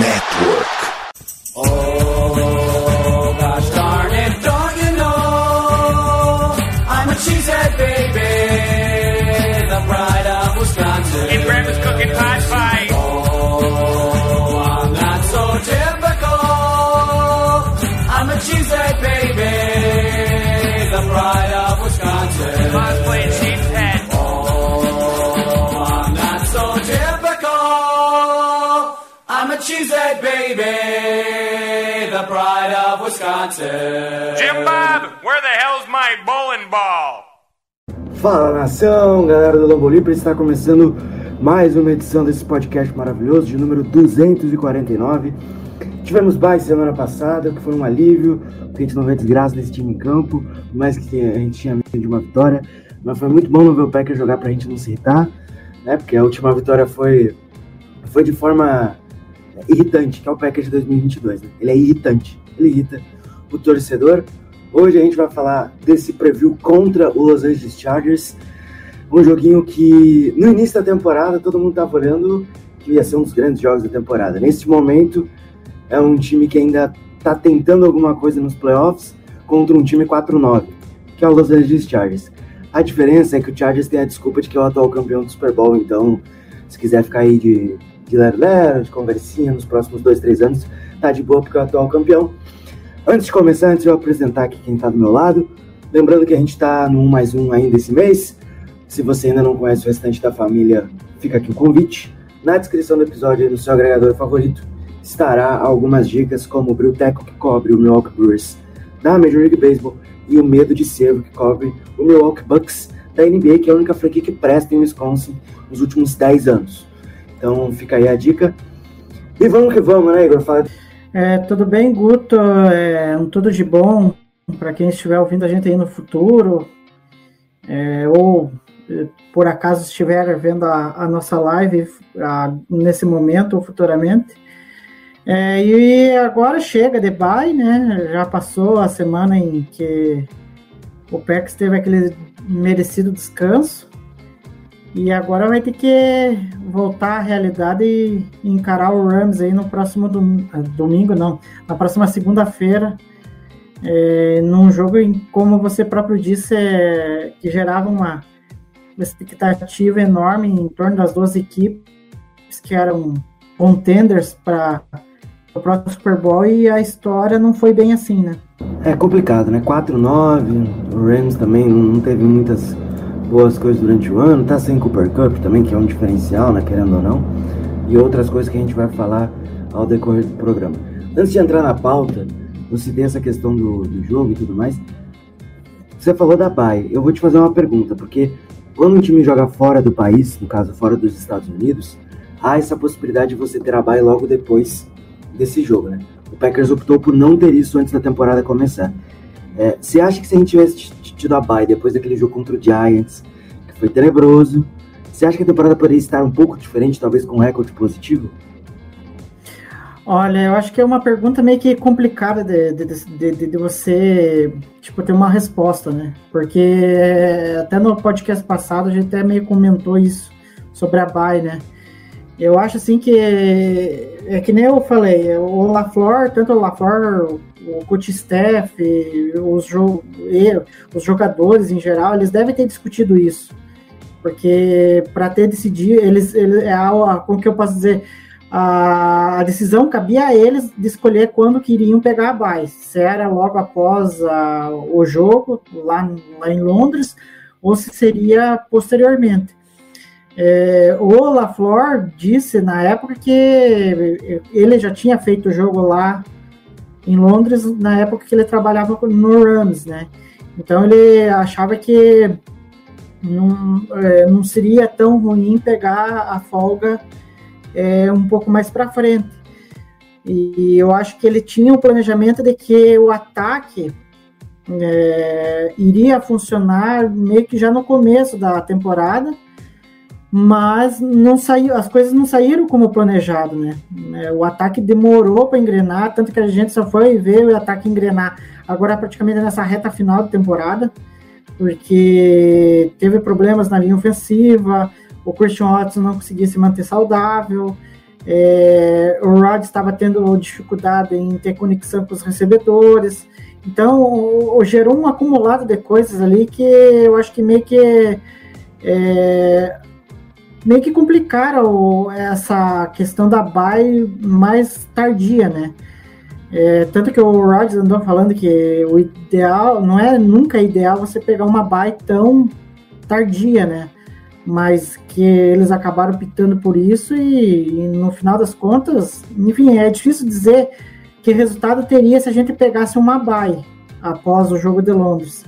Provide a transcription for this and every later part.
Network. Oh, Jim Bob, where the hell's my bowling ball? Fala nação, galera do Lobo Livre, está começando mais uma edição desse podcast maravilhoso de número 249. Tivemos bye semana passada, que foi um alívio, porque a gente não vê desgraça desse time em campo, por mais que a gente tinha medo de uma vitória, mas foi muito bom não ver o Packers jogar pra gente não se irritar, né? Porque a última vitória foi, foi de forma irritante, que é o Packers de 2022, né? Ele é irritante, ele irrita o torcedor. Hoje a gente vai falar desse preview contra o Los Angeles Chargers, um joguinho que no início da temporada todo mundo estava olhando que ia ser um dos grandes jogos da temporada. Neste momento é um time que ainda está tentando alguma coisa nos playoffs contra um time 4-9, que é o Los Angeles Chargers. A diferença é que o Chargers tem a desculpa de que é o atual campeão do Super Bowl, então se quiser ficar aí de, de lero-lero, de conversinha nos próximos dois, três anos, tá de boa porque é o atual campeão. Antes de começar, antes de eu apresentar aqui quem está do meu lado, lembrando que a gente está no 1 mais 1 ainda esse mês. Se você ainda não conhece o restante da família, fica aqui o convite. Na descrição do episódio, no seu agregador favorito, estará algumas dicas como o Brilteco que cobre o Milwaukee Brewers da Major League Baseball e o Medo de Cervo que cobre o Milwaukee Bucks da NBA, que é a única franquia que presta em Wisconsin nos últimos 10 anos. Então fica aí a dica. E vamos que vamos, né, Igor? Fala É, tudo bem, Guto? É, um tudo de bom para quem estiver ouvindo a gente aí no futuro, é, ou eh, por acaso estiver vendo a, a nossa live a, nesse momento ou futuramente. É, e agora chega de bye, né? Já passou a semana em que o Packers teve aquele merecido descanso. E agora vai ter que voltar à realidade e encarar o Rams aí no próximo dom- ah, domingo, não, na próxima segunda-feira, é, num jogo em, como você próprio disse, é, que gerava uma expectativa enorme em torno das duas equipes que eram contenders para o próximo Super Bowl e a história não foi bem assim, né? É complicado, né? 4-9, o Rams também não teve muitas boas coisas durante o ano, tá sem Cooper Cup também, que é um diferencial, né? Querendo ou não. E outras coisas que a gente vai falar ao decorrer do programa. Antes de entrar na pauta, eu citei essa questão do, do jogo e tudo mais. Você falou da bye. Eu vou te fazer uma pergunta, porque quando um time joga fora do país, no caso fora dos Estados Unidos, há essa possibilidade de você ter a bye logo depois desse jogo, né? O Packers optou por não ter isso antes da temporada começar. É, você acha que se a gente tivesse t- tido a bye depois daquele jogo contra o Giants, que foi tenebroso, você acha que a temporada poderia estar um pouco diferente, talvez com um recorde positivo? Olha, eu acho que é uma pergunta meio que complicada de, de, de, de- de você tipo, ter uma resposta, né? Porque até no podcast passado a gente até meio comentou isso sobre a Bay, né? Eu acho assim que é que nem eu falei, o LaFleur, tanto o LaFleur, o coach staff, os, jo os jogadores em geral, eles devem ter discutido isso. Porque para ter decidido, eles, eles é a, como que eu posso dizer, a, a decisão cabia a eles de escolher quando queriam pegar a bye. Se era logo após a, o jogo, lá, lá em Londres, ou se seria posteriormente. É, o LaFleur disse na época que ele já tinha feito o jogo lá em Londres, na época que ele trabalhava no Rams, né? Então ele achava que não, é, não seria tão ruim pegar a folga é, um pouco mais para frente. E eu acho que ele tinha um planejamento de que o ataque é, iria funcionar meio que já no começo da temporada, mas não saiu, as coisas não saíram como planejado, né? É, o ataque demorou para engrenar, tanto que a gente só foi ver o ataque engrenar agora praticamente nessa reta final da temporada, porque teve problemas na linha ofensiva, o Christian Watson não conseguia se manter saudável, É, o Rod estava tendo dificuldade em ter conexão com os recebedores. Então, gerou um acumulado de coisas ali que eu acho que meio que é, meio que complicaram essa questão da buy mais tardia, né? É, tanto que o Rodgers andou falando que o ideal não é nunca ideal você pegar uma buy tão tardia, né? Mas que eles acabaram pitando por isso e, e no final das contas, enfim, é difícil dizer que resultado teria se a gente pegasse uma buy após o jogo de Londres.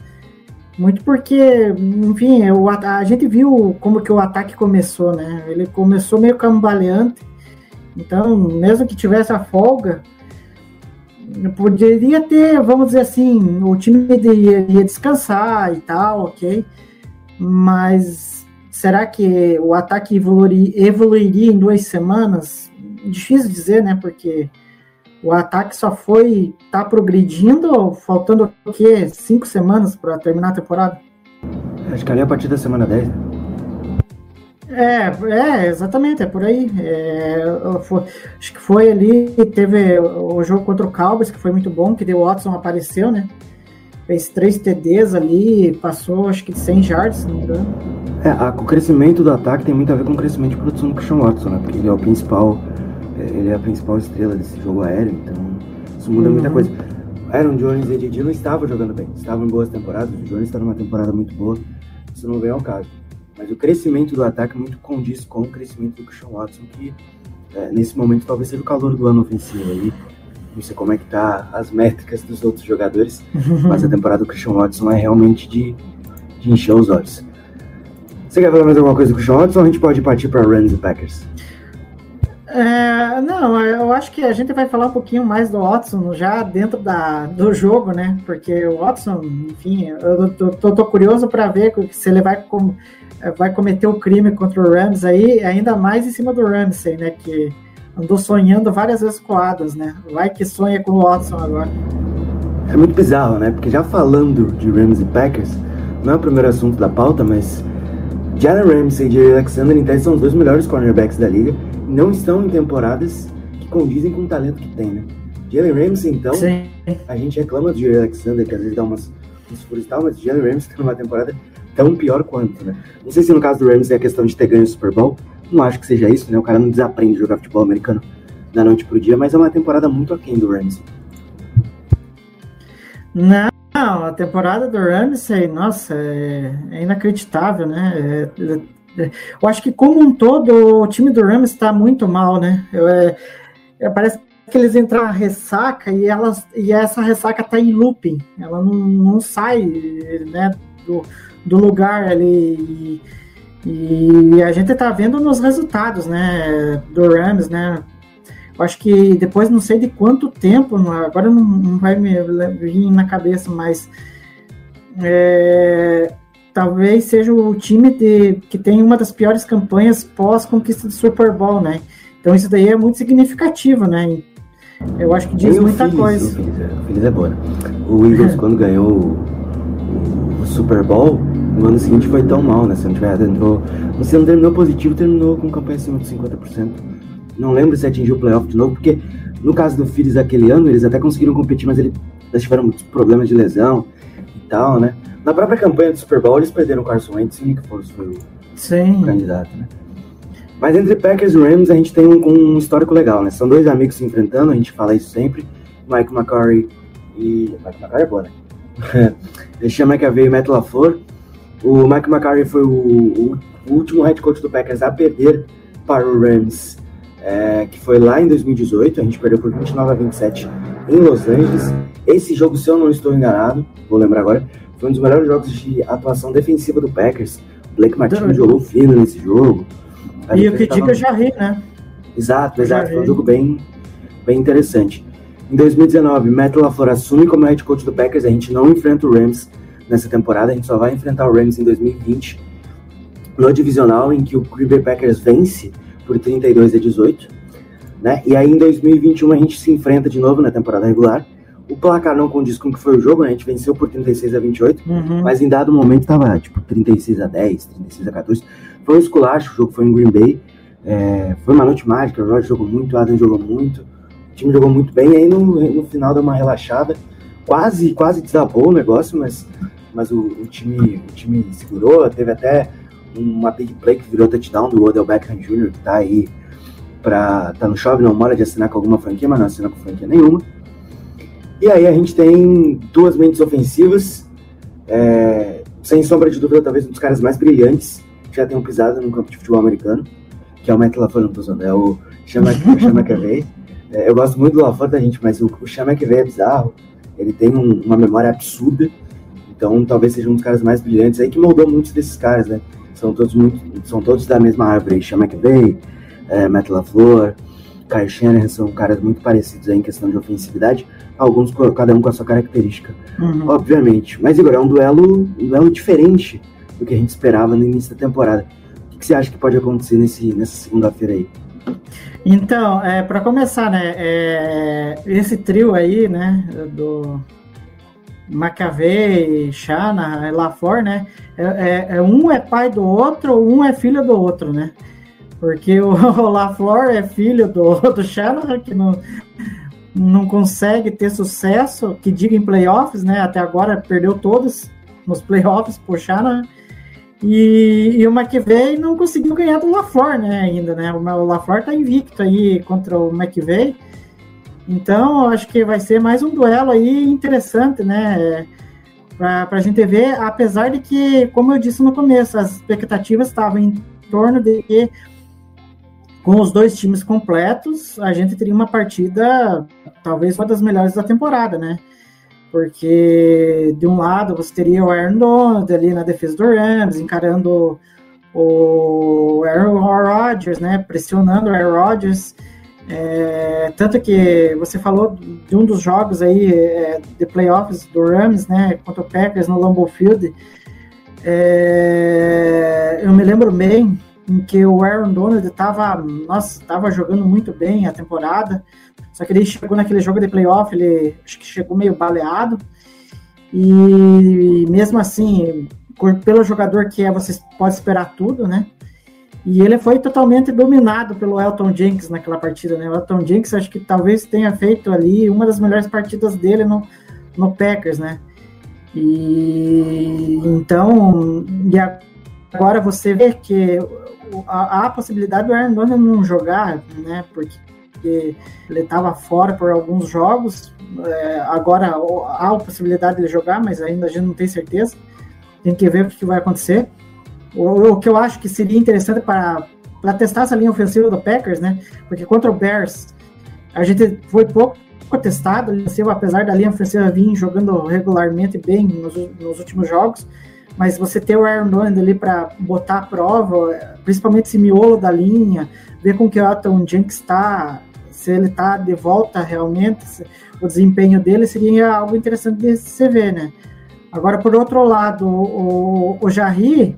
Muito porque, enfim, o, a gente viu como que o ataque começou, né? Ele começou meio cambaleante. Então, mesmo que tivesse a folga, poderia ter, vamos dizer assim, o time ia, ia descansar e tal, ok? Mas será que o ataque evoluiria, evoluiria em duas semanas? Difícil dizer, né? Porque o ataque só foi tá progredindo, faltando o quê? Cinco semanas para terminar a temporada? Acho que ali é a partir da semana 10. Né? É, é, exatamente, é por aí. É, foi, acho que foi ali, teve o jogo contra o Cowboys, que foi muito bom, que o Watson apareceu, né? Fez três TDs ali, passou acho que 100 jardas, se não me engano. É, a, o crescimento do ataque tem muito a ver com o crescimento de produção do Christian Watson, né? Porque ele é o principal ele é a principal estrela desse jogo aéreo, então isso muda uhum. muita coisa. Aaron Jones e Didi não estavam jogando bem, estavam em boas temporadas, o Jones está numa temporada muito boa, isso não vem ao caso. Mas o crescimento do ataque muito condiz com o crescimento do Christian Watson, que é, nesse momento talvez seja o calor do ano ofensivo aí. Não sei como é que tá as métricas dos outros jogadores, mas a temporada do Christian Watson é realmente de, de encher os olhos. Você quer falar mais alguma coisa do Christian Watson ou a gente pode partir para Rams e Packers? É, não, eu acho que a gente vai falar um pouquinho mais do Watson já dentro da, do jogo, né? Porque o Watson, enfim, eu tô, tô, tô curioso para ver se ele vai, com, vai cometer o crime contra o Rams aí, ainda mais em cima do Ramsey, né? Que andou sonhando várias vezes com Adams, né? Vai que sonha com o Watson agora. É muito bizarro, né? Porque já falando de Rams e Packers, não é o primeiro assunto da pauta, mas Jalen Ramsey e Alexander tese são os dois melhores cornerbacks da liga não estão em temporadas que condizem com o talento que tem, né? Jalen Ramsey, então, Sim. a gente reclama do Jerry Alexander, que às vezes dá umas, uns furos e tal, mas Jalen Ramsey tá numa temporada tão pior quanto, né? Não sei se no caso do Ramsey é a questão de ter ganho o Super Bowl, não acho que seja isso, né? O cara não desaprende a jogar futebol americano da noite pro dia, mas é uma temporada muito aquém do Ramsey. Não, a temporada do Ramsey, nossa, é, é inacreditável, né? É, eu acho que como um todo o time do Rams está muito mal, né? É, é, parece que eles entram na ressaca e, elas, e essa ressaca está em looping. Ela não, não sai né, do, do lugar ali. E, e a gente está vendo nos resultados né, do Rams, né? Eu acho que depois não sei de quanto tempo, agora não, não vai me vir na cabeça, mas é, talvez seja o time de, que tem uma das piores campanhas pós-conquista do Super Bowl, né? Então isso daí é muito significativo, né? Eu acho que diz muita Phillies, coisa. O Phillies, é, o Phillies é boa, né? O Eagles, quando ganhou o, o, Super Bowl, no ano seguinte foi tão mal, né? Se não tiver, entrou, você não terminou positivo, terminou com campanha acima de 50%. Não lembro se atingiu o playoff de novo, porque no caso do Phillies aquele ano, eles até conseguiram competir, mas eles tiveram muitos problemas de lesão tal, né? Na própria campanha do Super Bowl, eles perderam o Carson Wentz e Nick Foles foi o, Sim. candidato, né? Mas entre Packers e Rams, a gente tem um, um, histórico legal, né? São dois amigos se enfrentando, a gente fala isso sempre. Mike McCurry e... Mike McCurry é bom, né? chama McAvey e Matt LaFleur. O Mike McCurry foi o, o, o, último head coach do Packers a perder para o Rams, é, que foi lá em 2018. A gente perdeu por 29 a 27 em Los Angeles. Esse jogo, se eu não estou enganado, vou lembrar agora, foi um dos melhores jogos de atuação defensiva do Packers. O Blake Martinez jogou fino nesse jogo. e o que diga já ri, né? Exato, exato. Foi um jogo bem, bem interessante. Em 2019, Matt LaFleur assume como head coach do Packers. A gente não enfrenta o Rams nessa temporada, a gente só vai enfrentar o Rams em 2020 no divisional em que o Green Bay Packers vence por 32 a 18, né? E aí em 2021 a gente se enfrenta de novo na temporada regular o placar não condiz com o que foi o jogo, né? A gente venceu por 36 a 28, uhum. mas em dado momento tava tipo 36 a 10, 36 a 14. Foi um esculacho, o jogo foi em Green Bay. É, foi uma noite mágica, o Roger jogou muito, o Adam jogou muito, o time jogou muito bem, e aí no, no final deu uma relaxada, quase, quase desabou o negócio, mas, mas o, o time, o time segurou, teve até uma big play que virou touchdown do Odell Beckham Jr., que tá aí pra, tá no chove, não mora de assinar com alguma franquia, mas não assina com franquia nenhuma. E aí a gente tem duas mentes ofensivas, é, sem sombra de dúvida, talvez um dos caras mais brilhantes que já tenham pisado no campo de futebol americano, que é o Matt LaFleur, não tô usando, é o Chama McAvey. É, eu gosto muito do LaFleur da gente, mas o, o Chama McAvey é bizarro, ele tem um, uma memória absurda, então talvez seja um dos caras mais brilhantes aí, que moldou muitos desses caras, né? São todos, muito, são todos da mesma árvore, Chama McAvey, é, Matt LaFleur, Kyle Shanahan, são caras muito parecidos aí em questão de ofensividade, alguns cada um com a sua característica, Uhum. obviamente. Mas Igor, é um duelo, um duelo diferente do que a gente esperava no início da temporada. O que, que você acha que pode acontecer nesse, nessa segunda-feira aí? Então, é, para começar, né, é, esse trio aí, né, do McAvey, Shanahan, LaFleur, né, é, é- é um é pai do outro, um é filho do outro, né, porque o, o é filho do, do Shanahan, que não, não consegue ter sucesso, que diga em playoffs, né, até agora perdeu todos nos playoffs por Shanahan, e, e o McVeigh não conseguiu ganhar do LaFleur, né, ainda, né? O o LaFleur tá invicto aí contra o McVeigh. Então, acho que vai ser mais um duelo aí interessante, né? Pra, pra gente ver, apesar de que, como eu disse no começo, as expectativas estavam em torno de que com os dois times completos, a gente teria uma partida, talvez uma das melhores da temporada, né? porque de um lado você teria o Aaron Donald ali na defesa do Rams, encarando o Aaron Rodgers, né, pressionando o Aaron Rodgers, é, tanto que você falou de um dos jogos aí é, de playoffs do Rams, né, contra o Packers no Lambeau Field, é, eu me lembro bem em que o Aaron Donald estava, nossa, estava jogando muito bem a temporada, só que ele chegou naquele jogo de playoff, ele acho que chegou meio baleado. E mesmo assim, pelo jogador que é, você pode esperar tudo, né? E ele foi totalmente dominado pelo Elton Jenkins naquela partida, né? O Elton Jenkins acho que talvez tenha feito ali uma das melhores partidas dele no, no Packers, né? E então, e agora você vê que há a possibilidade do Aaron Donald não jogar, né? Porque ele estava fora por alguns jogos. É, agora há a possibilidade de ele jogar, mas ainda a gente não tem certeza. Tem que ver o que vai acontecer. O, o que eu acho que seria interessante para testar essa linha ofensiva do Packers, né? Porque contra o Bears a gente foi pouco testado, a apesar da linha ofensiva vir jogando regularmente bem nos, nos últimos jogos. Mas você ter o Aaron Donald ali para botar à prova, principalmente esse miolo da linha, ver com que o Elton Jenkins está, se ele está de volta realmente, se- o desempenho dele seria algo interessante de se ver, né? Agora, por outro lado, o, o Jarry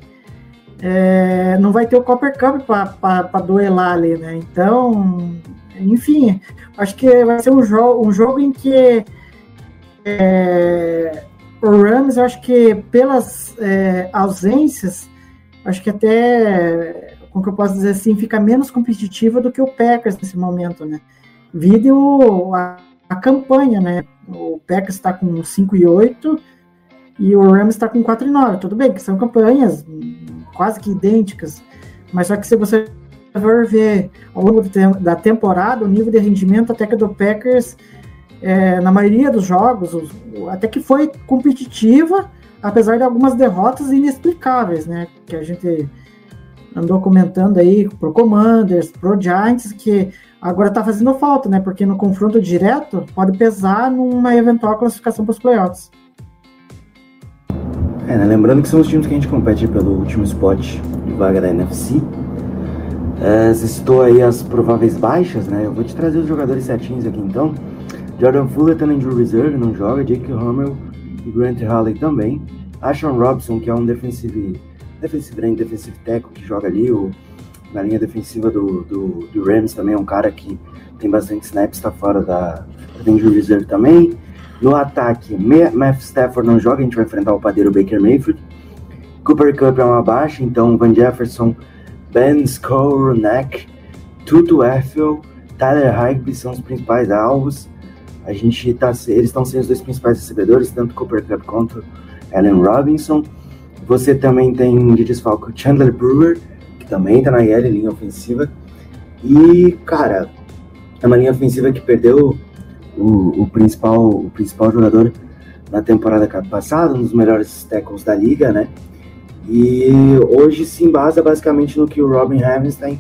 é, não vai ter o Copper Cup para duelar ali, né? Então, enfim, acho que vai ser um, jo um jogo em que é, o Rams, acho que pelas é, ausências, acho que até, como que eu posso dizer assim, fica menos competitiva do que o Packers nesse momento, né? Vide o, a, a campanha, né? O Packers está com 5 e 8 e o Rams está com 4 e 9. Tudo bem que são campanhas quase que idênticas, mas só que se você for ver ao longo da temporada, o nível de rendimento até que do Packers, é, na maioria dos jogos, até que foi competitiva, apesar de algumas derrotas inexplicáveis, né? Que a gente andou comentando aí pro Commanders, pro Giants, que agora tá fazendo falta, né? Porque no confronto direto pode pesar numa eventual classificação para os playoffs. É, né, lembrando que são os times que a gente compete pelo último spot de vaga da NFC. É, aí as prováveis baixas, né? Eu vou te trazer os jogadores certinhos aqui então. Jordan Fuller tá na injury reserve, não joga. Jake Hummel e Grant Halley também. Ashon Robson, que é um defensive, defensive end, defensive tackle que joga ali. O, na linha defensiva do, do, do Rams também é um cara que tem bastante snaps, tá fora da, da reserve também. No ataque, Matt Stafford não joga, a gente vai enfrentar o padeiro Baker Mayfield. Cooper Cup é uma baixa, então Van Jefferson, Ben Skowronek Tutu Ethel, Tyler Higby são os principais alvos. A gente tá, eles estão sendo os dois principais recebedores, tanto Cooper Cup quanto Allen Robinson. Você também tem de desfalque Chandler Brewer, que também está na IL, linha ofensiva. E, cara, é uma linha ofensiva que perdeu o, o, principal, o principal jogador na temporada passada, um dos melhores tackles da liga, né? E hoje se embasa basicamente no que o Robin Havenstein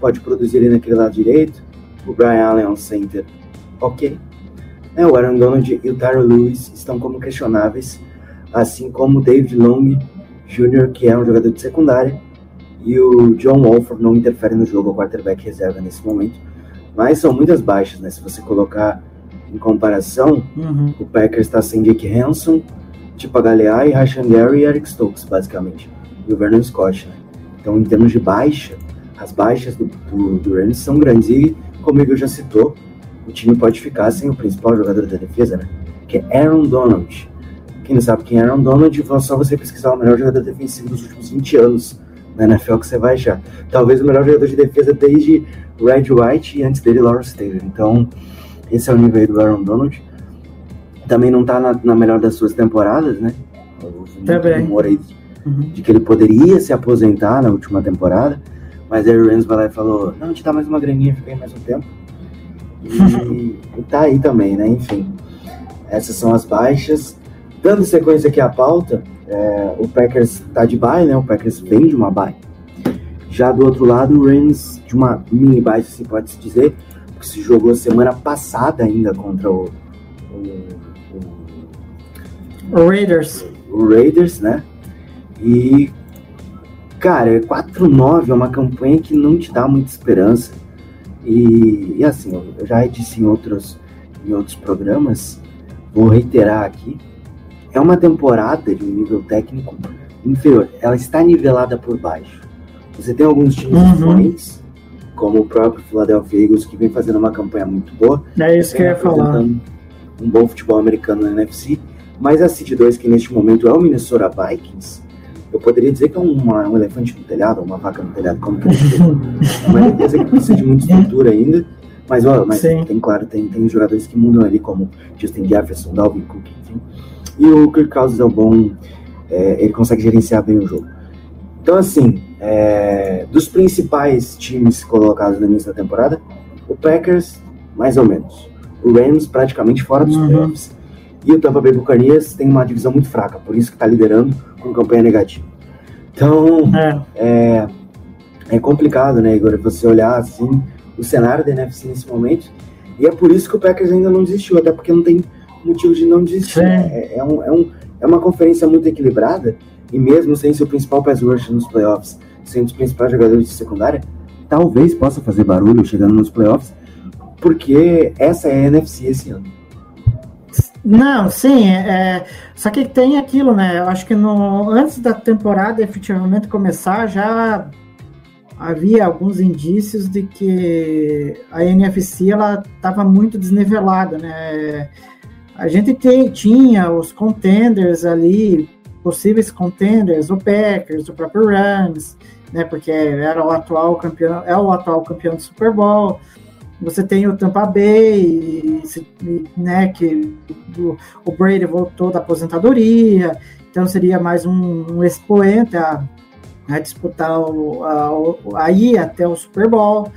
pode produzir ali naquele lado direito. O Brian Allen é center ok. É, o Aaron Donald e o Tyler Lewis estão como questionáveis, assim como o David Long Jr., que é um jogador de secundária, e o John Wolford não interfere no jogo, o quarterback reserva nesse momento. Mas são muitas baixas, né? Se você colocar em comparação, uhum. o Packers está sem Jake Hanson, Tipa Galeai, Rashan Gary e Eric Stokes, basicamente. E o Vernon Scott, né? Então, em termos de baixa, as baixas do, do, do Rams são grandes. E, como o Igor já citou, o time pode ficar sem o principal jogador da defesa, né? Que é Aaron Donald. Quem não sabe quem é Aaron Donald, só você pesquisar o melhor jogador defensivo dos últimos 20 anos na NFL que você vai achar. Talvez o melhor jogador de defesa desde Red White e antes dele Lawrence Taylor. Então, esse é o nível aí do Aaron Donald. Também não tá na, na melhor das suas temporadas, né? Houve muito rumor aí de, uhum. de que ele poderia se aposentar na última temporada. Mas aí o Rams vai lá e falou: Não, te dá mais uma graninha, fica aí mais um tempo. E, e tá aí também, né? Enfim, essas são as baixas. Dando sequência aqui à pauta, é, o Packers tá de bye, né? O Packers vem de uma bye. Já do outro lado, o Rams de uma mini bye, se pode se dizer, que se jogou semana passada ainda contra o, o, o, Raiders. O Raiders, né? E, cara, 4-9 é uma campanha que não te dá muita esperança. E, e assim, eu já disse em outros, em outros programas, vou reiterar aqui, é uma temporada de um nível técnico inferior. Ela está nivelada por baixo. Você tem alguns times uhum. Como o próprio Philadelphia Eagles, que vem fazendo uma campanha muito boa. É isso que eu ia falar. Um bom futebol americano na NFC. Mas a City 2, que neste momento é o Minnesota Vikings, eu poderia dizer que é uma, um elefante no telhado, uma vaca no telhado, como que É uma defesa que precisa de muita estrutura ainda. Mas, ó, mas tem, claro, tem, tem jogadores que mudam ali, como Justin Jefferson, Dalvin Cook, enfim. E o Kirk Cousins é um bom. É, ele consegue gerenciar bem o jogo. Então, assim, é, dos principais times colocados no início da temporada, o Packers, mais ou menos. O Rams, praticamente fora dos uhum. playoffs. E o Tampa Bay Buccaneers tem uma divisão muito fraca, por isso que está liderando com campanha negativa. Então, é. é, é complicado, né, Igor? Você olhar assim o cenário da NFC nesse momento. E é por isso que o Packers ainda não desistiu, até porque não tem motivo de não desistir. É, é, um, é, um, é uma conferência muito equilibrada, e mesmo sem seu principal pass rush nos playoffs, sendo os principais jogadores de secundária, talvez possa fazer barulho chegando nos playoffs, porque essa é a NFC esse ano. Não, sim, é, é, só que tem aquilo, né? Eu acho que no, antes da temporada efetivamente começar, já havia alguns indícios de que a NFC ela estava muito desnivelada, né? A gente te, tinha os contenders ali, possíveis contenders, o Packers, o próprio Rams, né? Porque era o atual campeão, é o atual campeão do Super Bowl. Você tem o Tampa Bay, né? Que o, Brady voltou da aposentadoria, então seria mais um, um expoente a, a disputar o, a, a ir até o Super Bowl.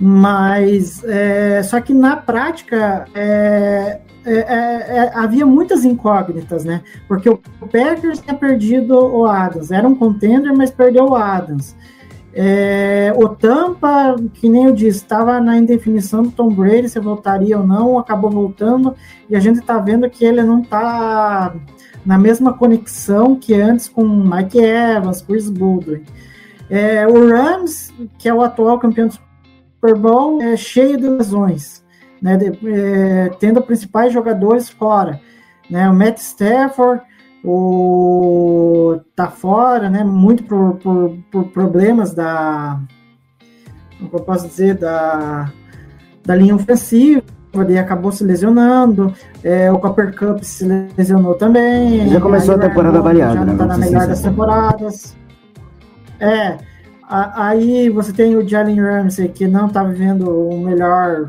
Mas é, só que na prática é, é, é, é, havia muitas incógnitas, né? Porque o Packers tinha perdido o Adams, era um contender, mas perdeu o Adams. É, o Tampa, que nem eu disse, estava na indefinição do Tom Brady se voltaria ou não, acabou voltando, e a gente está vendo que ele não está na mesma conexão que antes com Mike Evans, Chris Baldwin. É, o Rams, que é o atual campeão Super Bowl, é cheio de lesões né, de, é, tendo principais jogadores fora. Né, o Matt Stafford o, tá fora, né, muito por, por, por problemas da, como eu posso dizer, da, da linha ofensiva, ele acabou se lesionando, é, o Copper Cup se lesionou também. Já começou a temporada variada, já não né? tá na melhor das temporadas. É, aí você tem o Jalen Ramsey, que não está vivendo o melhor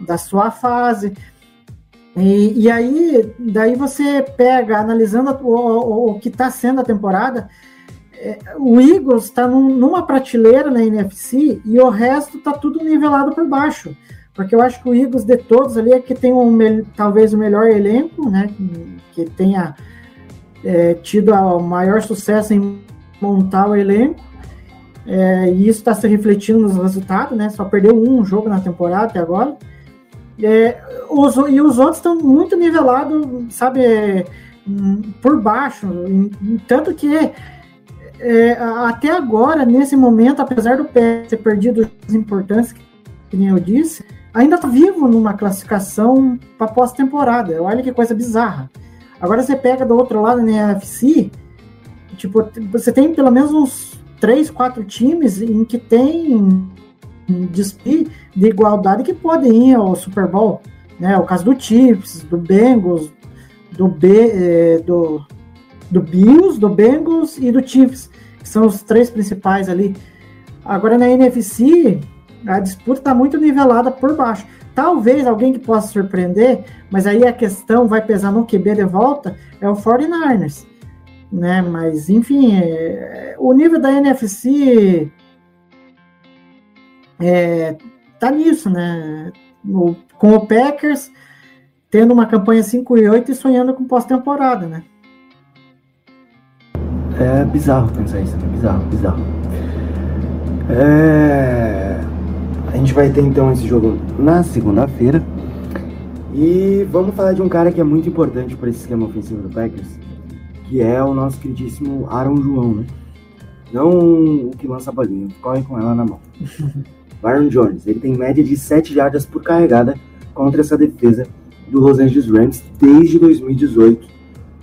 da sua fase. E, e aí, daí você pega, analisando o, o, o que está sendo a temporada, é, o Eagles está num, numa prateleira na NFC e o resto está tudo nivelado por baixo. Porque eu acho que o Eagles de todos ali é que tem um, talvez o melhor elenco, né? Que tenha é, tido o maior sucesso em montar o elenco. É, e isso está se refletindo nos resultados, né? Só perdeu um jogo na temporada até agora. É, os, e os outros estão muito nivelados, sabe, é, por baixo. Tanto que é, até agora, nesse momento, apesar do pé ter perdido os importantes, que nem eu disse, ainda está vivo numa classificação para pós-temporada. Olha que coisa bizarra. Agora você pega do outro lado na NFC, tipo, você tem pelo menos uns três, quatro times em que tem disputa de igualdade que podem ir ao Super Bowl. Né? O caso do Chiefs, do Bengals, do, B, eh, do, do Bills, do Bengals e do Chiefs, que são os três principais ali. Agora na NFC, a disputa está muito nivelada por baixo. Talvez alguém que possa surpreender, mas aí a questão vai pesar no QB de volta, é o 49ers. Né? Mas, enfim, é, o nível da NFC é, tá nisso, né? O, com o Packers tendo uma campanha 5 e 8 e sonhando com pós-temporada, né? É bizarro pensar isso, né? Bizarro, bizarro. É... A gente vai ter então esse jogo na segunda-feira. E vamos falar de um cara que é muito importante para esse esquema ofensivo do Packers, que é o nosso queridíssimo Aaron João, né? Não o que lança a bolinha, corre com ela na mão. Byron Jones. Ele tem média de 7 jardas por carregada contra essa defesa do Los Angeles Rams desde 2018.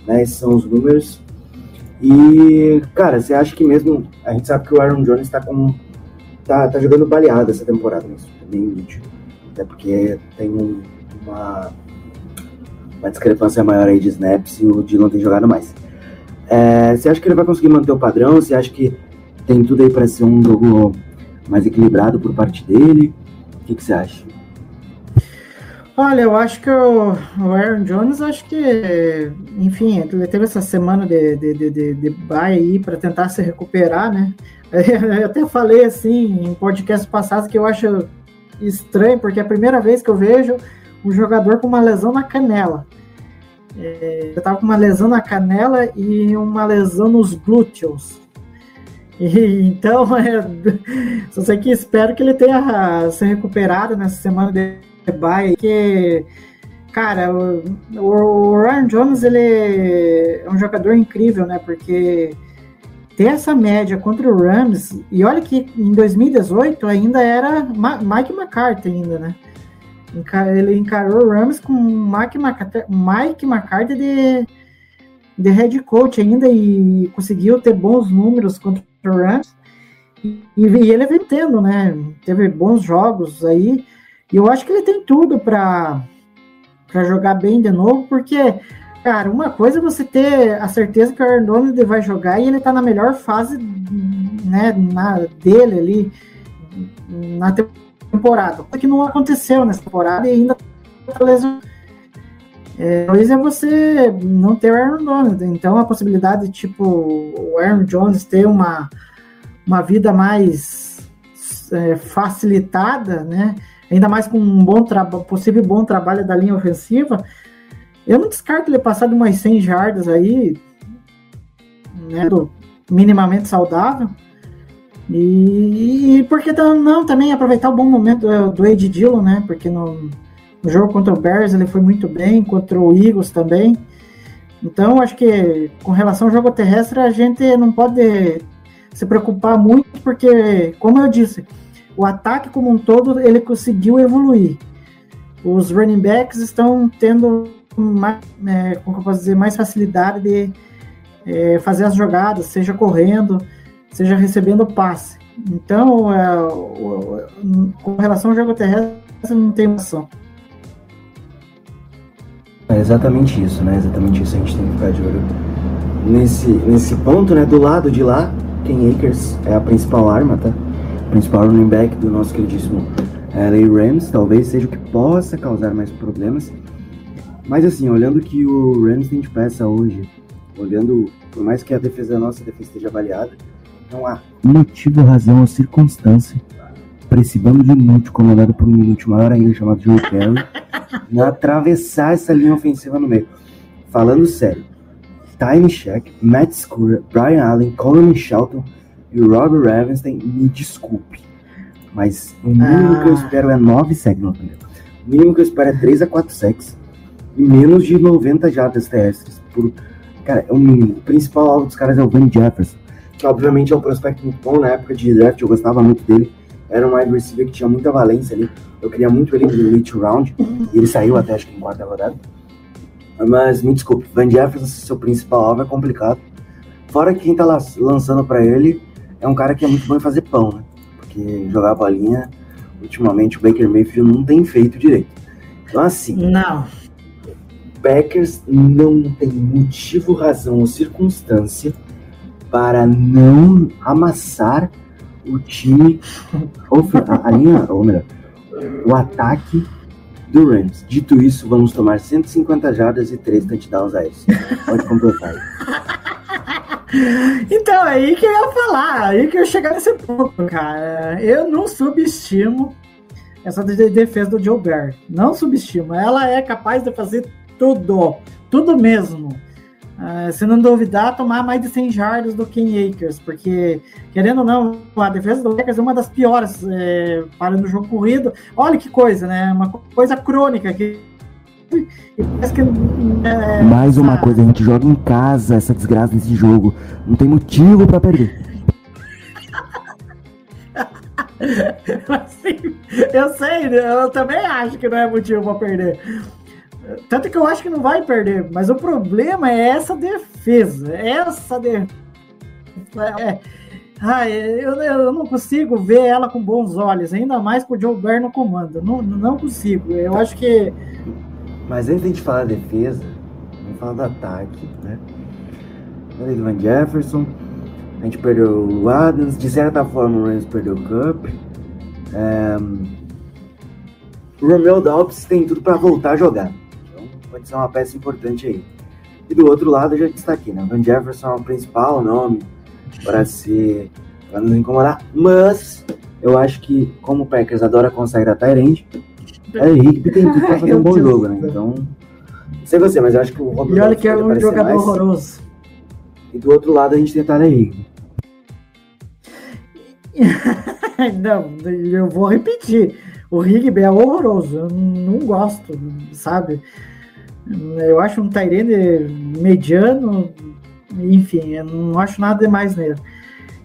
Né? Esses são os números. E, cara, você acha que mesmo. A gente sabe que o Aaron Jones tá com. tá, tá jogando baleado essa temporada, mas é bem útil. Até porque tem um, uma, uma discrepância maior aí de snaps e o Dylan tem jogado mais. É, você acha que ele vai conseguir manter o padrão? Você acha que tem tudo aí para ser um jogo mais equilibrado por parte dele? O que, que você acha? Olha, eu acho que o, Aaron Jones, acho que, enfim, ele teve essa semana de, de, de, de, de aí para tentar se recuperar, né? Eu até falei assim em podcast passado que eu acho estranho, porque é a primeira vez que eu vejo um jogador com uma lesão na canela. Eu tava com uma lesão na canela e uma lesão nos glúteos. E, então, é, só sei que espero que ele tenha se recuperado nessa semana de bye, que cara, o, o Ryan Jones ele é um jogador incrível, né? Porque ter essa média contra o Rams, e olha que em 2018 ainda era Mike McCarthy ainda, né? Ele encarou o Rams com Mike McCarthy, Mike McCarthy de, de head coach ainda e conseguiu ter bons números contra Rams. E, e ele vem tendo, né? Teve bons jogos aí. E eu acho que ele tem tudo para jogar bem de novo, porque, cara, uma coisa é você ter a certeza que o Aaron vai jogar e ele tá na melhor fase né, na, dele ali na temporada. Que não aconteceu nessa temporada e ainda tá lesionado. É, é você não ter o Aaron Donald. Então a possibilidade de tipo o Aaron Jones ter uma, uma vida mais é, facilitada, né? Ainda mais com um bom possível bom trabalho da linha ofensiva, eu não descarto ele passar de umas 100 jardas aí, né, minimamente saudável. E, e porque não também aproveitar o bom momento do, do Ed Dillon, né? Porque no, no jogo contra o Bears ele foi muito bem, contra o Eagles também. Então, acho que com relação ao jogo terrestre, a gente não pode se preocupar muito, porque, como eu disse, o ataque como um todo ele conseguiu evoluir. Os running backs estão tendo mais, é, como eu posso dizer, mais facilidade de é, fazer as jogadas, seja correndo, seja recebendo passe. Então, é, com relação ao jogo terrestre, não tem noção. É exatamente isso, né? Exatamente isso. A gente tem que ficar de olho nesse, nesse ponto, né? Do lado de lá, Ken Akers é a principal arma, tá? O principal running back do nosso queridíssimo LA Rams, talvez seja o que possa causar mais problemas. Mas assim, olhando que o Rams tem de peça hoje, olhando, por mais que a defesa nossa defesa esteja avaliada, não há motivo, razão ou circunstância para esse bando de inútil comandado por um inútil maior ainda chamado Joe Perry não atravessar essa linha ofensiva no meio. Falando sério, Tiny Shack, Matt Scura, Brian Allen, Colin Shelton e Robert Ravenstein, me desculpe. Mas o mínimo Ah. que eu espero é 9 sacks no primeiro. O mínimo que eu espero é 3 a 4 sacks e menos de 90 jardas terrestres. Por... Cara, é o mínimo. O principal alvo dos caras é o Van Jefferson, que obviamente é um prospecto muito bom na época de draft, eu gostava muito dele. Era um wide receiver que tinha muita valência ali. Eu queria muito ele no late round. E ele saiu até acho que em quarta rodada. Mas me desculpe, Van Jefferson, seu principal alvo é complicado. Fora que quem tá lançando pra ele é um cara que é muito bom em fazer pão, né? Porque jogar a bolinha, ultimamente o Baker Mayfield não tem feito direito. Então assim, Não. Packers não tem motivo, razão ou circunstância para não amassar o time, ofe- a, a linha, ou melhor, o ataque do Rams. Dito isso, vamos tomar 150 jardas e 3 touchdowns a eles. Pode completar aí. Então, é aí que eu ia falar, aí que eu chegar nesse ponto, cara. Eu não subestimo essa de- defesa do Joe Bear. Não subestimo. Ela é capaz de fazer tudo. Tudo mesmo. Ah, se não duvidar, tomar mais de 100 jardas do Ken Akers, porque, querendo ou não, a defesa do Akers é uma das piores é, para no jogo corrido. Olha que coisa, né? Uma coisa crônica que. que, é, Mais uma ah, coisa, a gente joga em casa essa desgraça desse jogo. Não tem motivo para perder. Assim, eu sei, né? eu também acho que não é motivo pra perder. Tanto que eu acho que não vai perder, mas o problema é essa defesa. Essa defesa. É, ai, eu, eu não consigo ver ela com bons olhos, ainda mais com o Joe Bear no comando. Não, não consigo. Eu acho que. Mas antes de a gente falar defesa, vamos falar do ataque, né? Falei do Van Jefferson, a gente perdeu o Adams, de certa forma o Rams perdeu o Cup. É, O Romeo Dobbs tem tudo para voltar a jogar. Pode ser uma peça importante aí. E do outro lado eu já destaquei, né? O Van Jefferson é o principal nome para ser. para nos incomodar. Mas eu acho que, como o Packers adora consagrar Tyrande, é, Rigby tem tudo pra fazer um bom jogo, né? Então. Não sei você, mas eu acho que o Robert E olha que é um jogador mais. horroroso. E do outro lado a gente tem o Tyler Higby. Não, eu vou repetir. O Rigby é horroroso. Eu não gosto, sabe? Eu acho um Tyrene mediano. Enfim, eu não acho nada demais nele.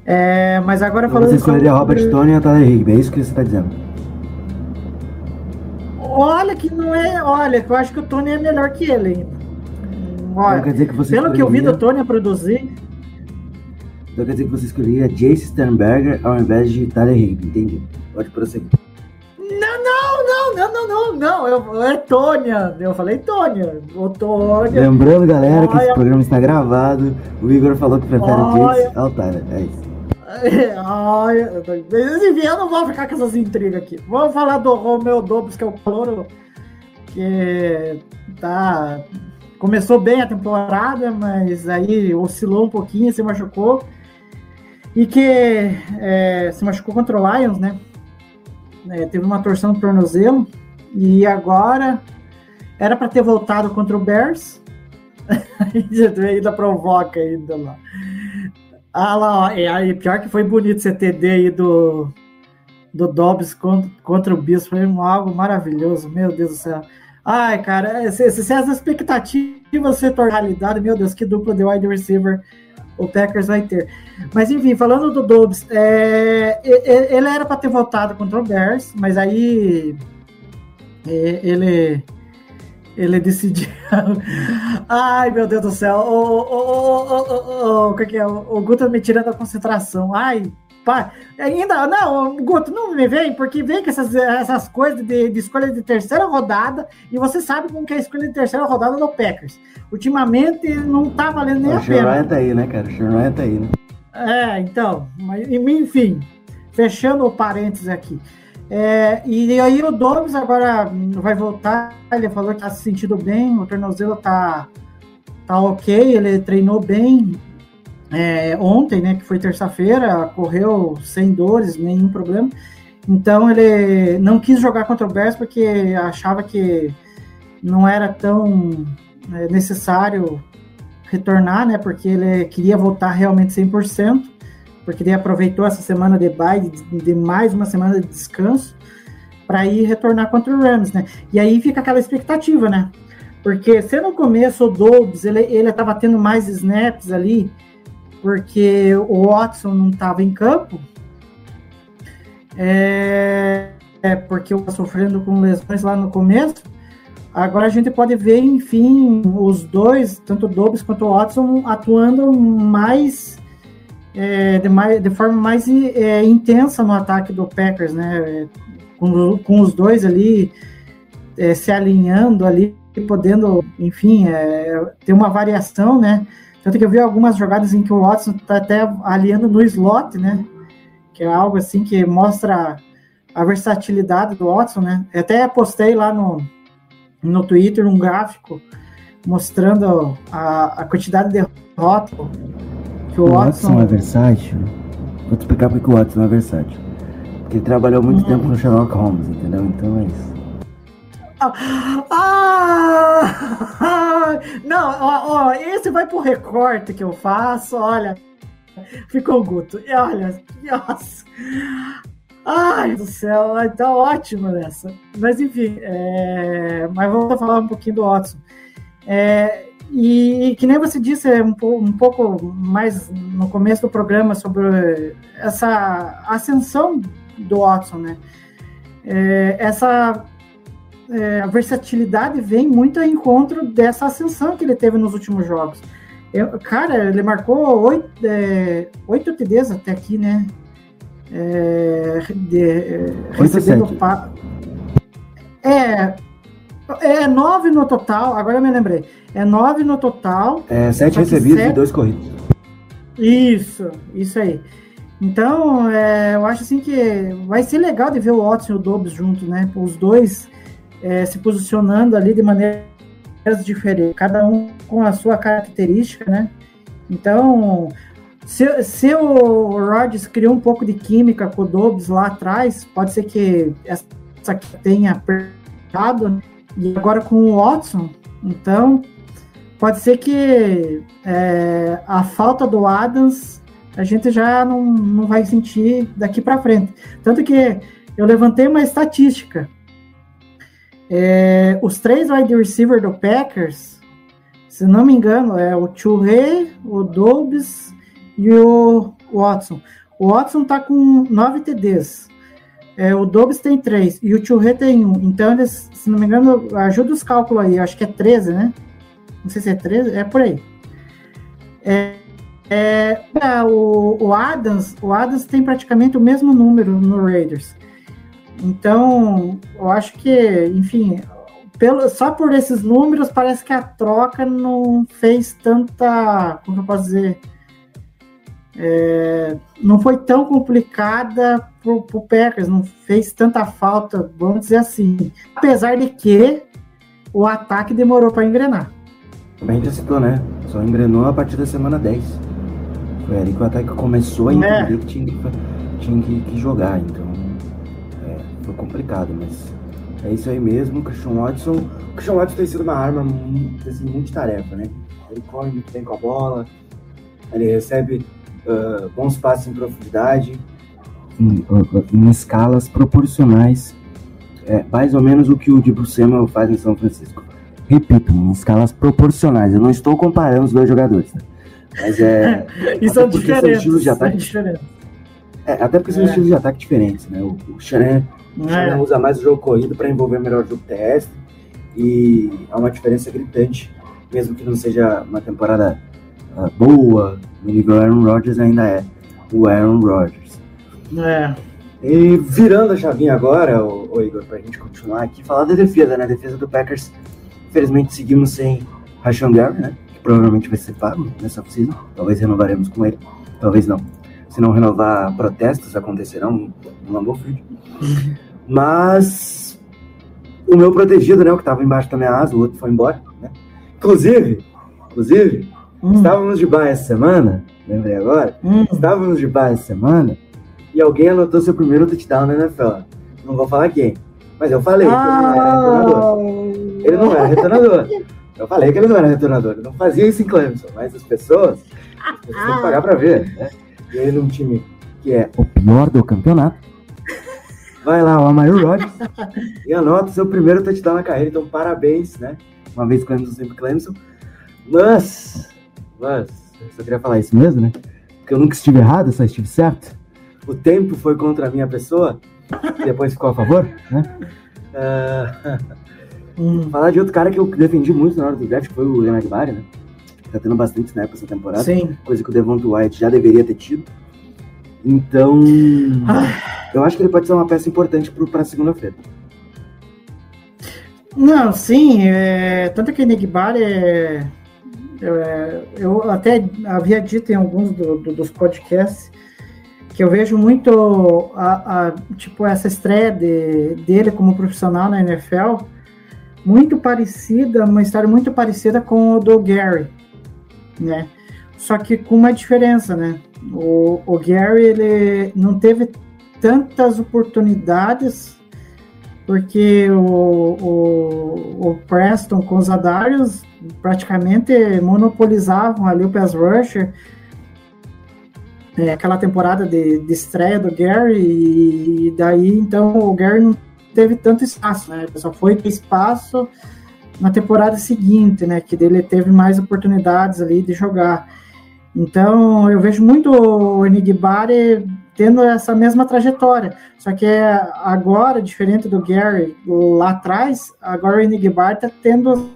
É, mas agora Então falando. você escolheria sobre- Robert Stone e o Tyler Higby, é isso que você tá dizendo. Olha que não é. Olha, eu acho que o Tony é melhor que ele ainda. Então Olha, quer dizer que você pelo que eu vi do escolheria- Tony produzir, Então quer dizer que você escolheria Jace Sternberger ao invés de Tyler Higby, entendi. Pode prosseguir. Não, não, não, não. Eu, é Tônia. Eu falei Tônia. O Tônia. Lembrando, galera, que esse Olha. programa está gravado. O Igor falou que prefere o Olha. Jace Tyler. É isso. Ai, mas, enfim, eu não vou ficar com essas intrigas aqui. Vamos falar do Romeu Dobbs, que é o calouro que tá. Começou bem a temporada, mas aí oscilou um pouquinho, se machucou. E que é, se machucou contra o Lions, né? É, teve uma torção no tornozelo. E agora era para ter voltado contra o Bears. ainda provoca ainda lá. Ah lá, ó, e aí, pior que foi bonito esse TD aí do, do Dobbs contra, contra o Bispo, foi algo maravilhoso, meu Deus do céu. Ai, cara, se, se, se as expectativas se tornar realidade, meu Deus, que dupla de wide receiver o Packers vai ter. Mas enfim, falando do Dobbs, é, ele era para ter voltado contra o Bears, mas aí ele ele decidiu. Ai, meu Deus do céu. O, o, o, o, o, o, o, é? o me tirando a concentração. Ai, pá. Ainda, não, Guto, não me vem, porque vem com essas, essas coisas de, de escolha de terceira rodada, e você sabe como que é a escolha de terceira rodada do Packers. Ultimamente não tá valendo nem o a Ryan pena. tá aí, né, cara? O Ryan tá aí, né? É, então, mas, enfim, fechando o parênteses aqui. É, e aí o Dobbs agora vai voltar, ele falou que tá se sentindo bem, o tornozelo tá, tá ok, ele treinou bem é, ontem, né, que foi terça-feira, correu sem dores, nenhum problema. Então ele não quis jogar contra o Bears porque achava que não era tão é, necessário retornar, né? Porque ele queria voltar realmente 100%, porque ele aproveitou essa semana de bye, de, mais uma semana de descanso, para ir retornar contra o Rams, né? E aí fica aquela expectativa, né? Porque se no começo o Dobbs ele, ele estava tendo mais snaps ali, porque o Watson não estava em campo, é, é porque eu sofrendo com lesões lá no começo, Agora a gente pode ver, enfim, os dois, tanto o Dobbs quanto o Watson, atuando mais, é, de, mais de, forma mais é, intensa no ataque do Packers, né? Com, com os dois ali é, se alinhando ali, podendo, enfim, é, ter uma variação, né? Tanto que eu vi algumas jogadas em que o Watson está até alinhando no slot, né? Que é algo assim que mostra a versatilidade do Watson, né? Eu até postei lá no, no Twitter um gráfico mostrando a, a quantidade de derrotas que o, o Watson... Watson é versátil. Vou te explicar porque o Watson é versátil. Porque ele trabalhou muito hum. tempo no Sherlock Holmes, entendeu? Então é isso. Ah, não, ó, ó, esse vai pro recorte que eu faço, olha. Ficou guto. E olha, nossa. Ai do céu, tá ótimo nessa. Mas enfim, é... mas vamos falar um pouquinho do Watson. É... E, que nem você disse é um, um pouco mais no começo do programa sobre essa ascensão do Watson, né? É, essa é, versatilidade vem muito ao encontro dessa ascensão que ele teve nos últimos jogos. Eu, cara, ele marcou oito, é, oito TDs até aqui, né? é, de, é, recebendo pa... É, é nove no total, agora eu me lembrei. É nove no total. É, sete recebidos sete... e dois corridos. Isso, isso aí. Então, é, eu acho assim que vai ser legal de ver o Watson e o Dobbs juntos, né? Os dois é, se posicionando ali de maneiras diferentes, cada um com a sua característica, né? Então, se, se o Rodgers criou um pouco de química com o Dobbs lá atrás, pode ser que essa aqui tenha apertado, né? e agora com o Watson, então pode ser que é, a falta do Adams a gente já não, não vai sentir daqui para frente. Tanto que eu levantei uma estatística. É, os três wide receiver do Packers, se não me engano, é o Churré, o Dobbs e o Watson. O Watson tá com 9 TDs. É, o Dobbs tem 3 e o Churré tem 1. Então, eles, se não me engano, ajuda os cálculos aí. Acho que é 13, né? Não sei se é 13, é por aí. É, é, o, o, Adams, o Adams tem praticamente o mesmo número no Raiders. Então, eu acho que, enfim, pelo, só por esses números parece que a troca não fez tanta, como eu posso dizer, é, não foi tão complicada para o Packers, não fez tanta falta, vamos dizer assim. Apesar de que o ataque demorou para engrenar. Como a gente já citou, né? Só engrenou a partir da semana 10. Foi ali que o ataque começou a entender é. que tinha, que, tinha que, que jogar. Então, é, foi complicado, mas é isso aí mesmo. O Christian Watson, o Christian Watson tem sido uma arma, tem sido multitarefa, né? Ele corre muito bem com a bola, ele recebe uh, bons passos em profundidade, em, em escalas proporcionais, é, mais ou menos o que o Dibu Samuel faz em São Francisco. Repito, em escalas proporcionais. Eu não estou comparando os dois jogadores, né? mas é. e são diferentes. São de ataque. É, até porque são é. estilos de ataque diferentes, né? O, o Xané, é. usa mais o jogo corrido para envolver melhor o jogo terrestre e há uma diferença gritante, mesmo que não seja uma temporada uh, boa, no nível Aaron Rodgers ainda é o Aaron Rodgers. É. E virando a chavinha agora, o, o Igor, pra gente continuar aqui, falar da defesa, né? A defesa do Packers, infelizmente seguimos sem Rashawn Gary, né? Que provavelmente vai ser pago nessa oficina, talvez renovaremos com ele. Talvez não. Se não renovar, protestos acontecerão no Field. Mas o meu protegido, né, o que estava embaixo da minha asa, o outro foi embora, né? Inclusive, inclusive, Hum, estávamos de bar essa semana, lembrei agora, hum. estávamos de bar essa semana e alguém anotou seu primeiro touchdown na NFL. Não vou falar quem, mas eu falei que ele não era retornador. Ah, Ele não era retornador. Eu falei que ele não era retornador. Ele não fazia isso em Clemson, mas as pessoas, as pessoas têm que pagar pra ver, né? E ele num time que é o pior do campeonato. Vai lá, o Amari Rodgers, e anota seu primeiro touchdown na carreira. Então, parabéns, né? Uma vez Clemson, sempre Clemson. Mas, mas, eu só queria falar isso mesmo, né? Porque eu nunca estive errado, só estive certo. O tempo foi contra a minha pessoa, e depois ficou a favor, né? Ah, hum. Falar de outro cara que eu defendi muito na hora do draft, que foi o Leonard Barry, né? Tá tendo bastante snap essa temporada. Sim. Coisa que o Devonta White já deveria ter tido. Então, eu acho que ele pode ser uma peça importante pro, pra segunda-feira. Não, sim, é, tanto que Enigbar é, é, eu até havia dito em alguns do- do- dos podcasts que eu vejo muito a, a- tipo essa estreia de- dele como profissional na NFL muito parecida, uma história muito parecida com o do Gary, né? Só que com uma diferença, né? O, o Gary ele não teve tantas oportunidades porque o, o, o Preston com os Adarius praticamente monopolizavam ali o pass rusher. É, aquela temporada de, de estreia do Gary, e daí então o Gary não teve tanto espaço, né? Só foi espaço na temporada seguinte, né? Que dele teve mais oportunidades ali de jogar. Então eu vejo muito o Enigbari tendo essa mesma trajetória. Só que é agora, diferente do Gary lá atrás, agora o Enigbar está tendo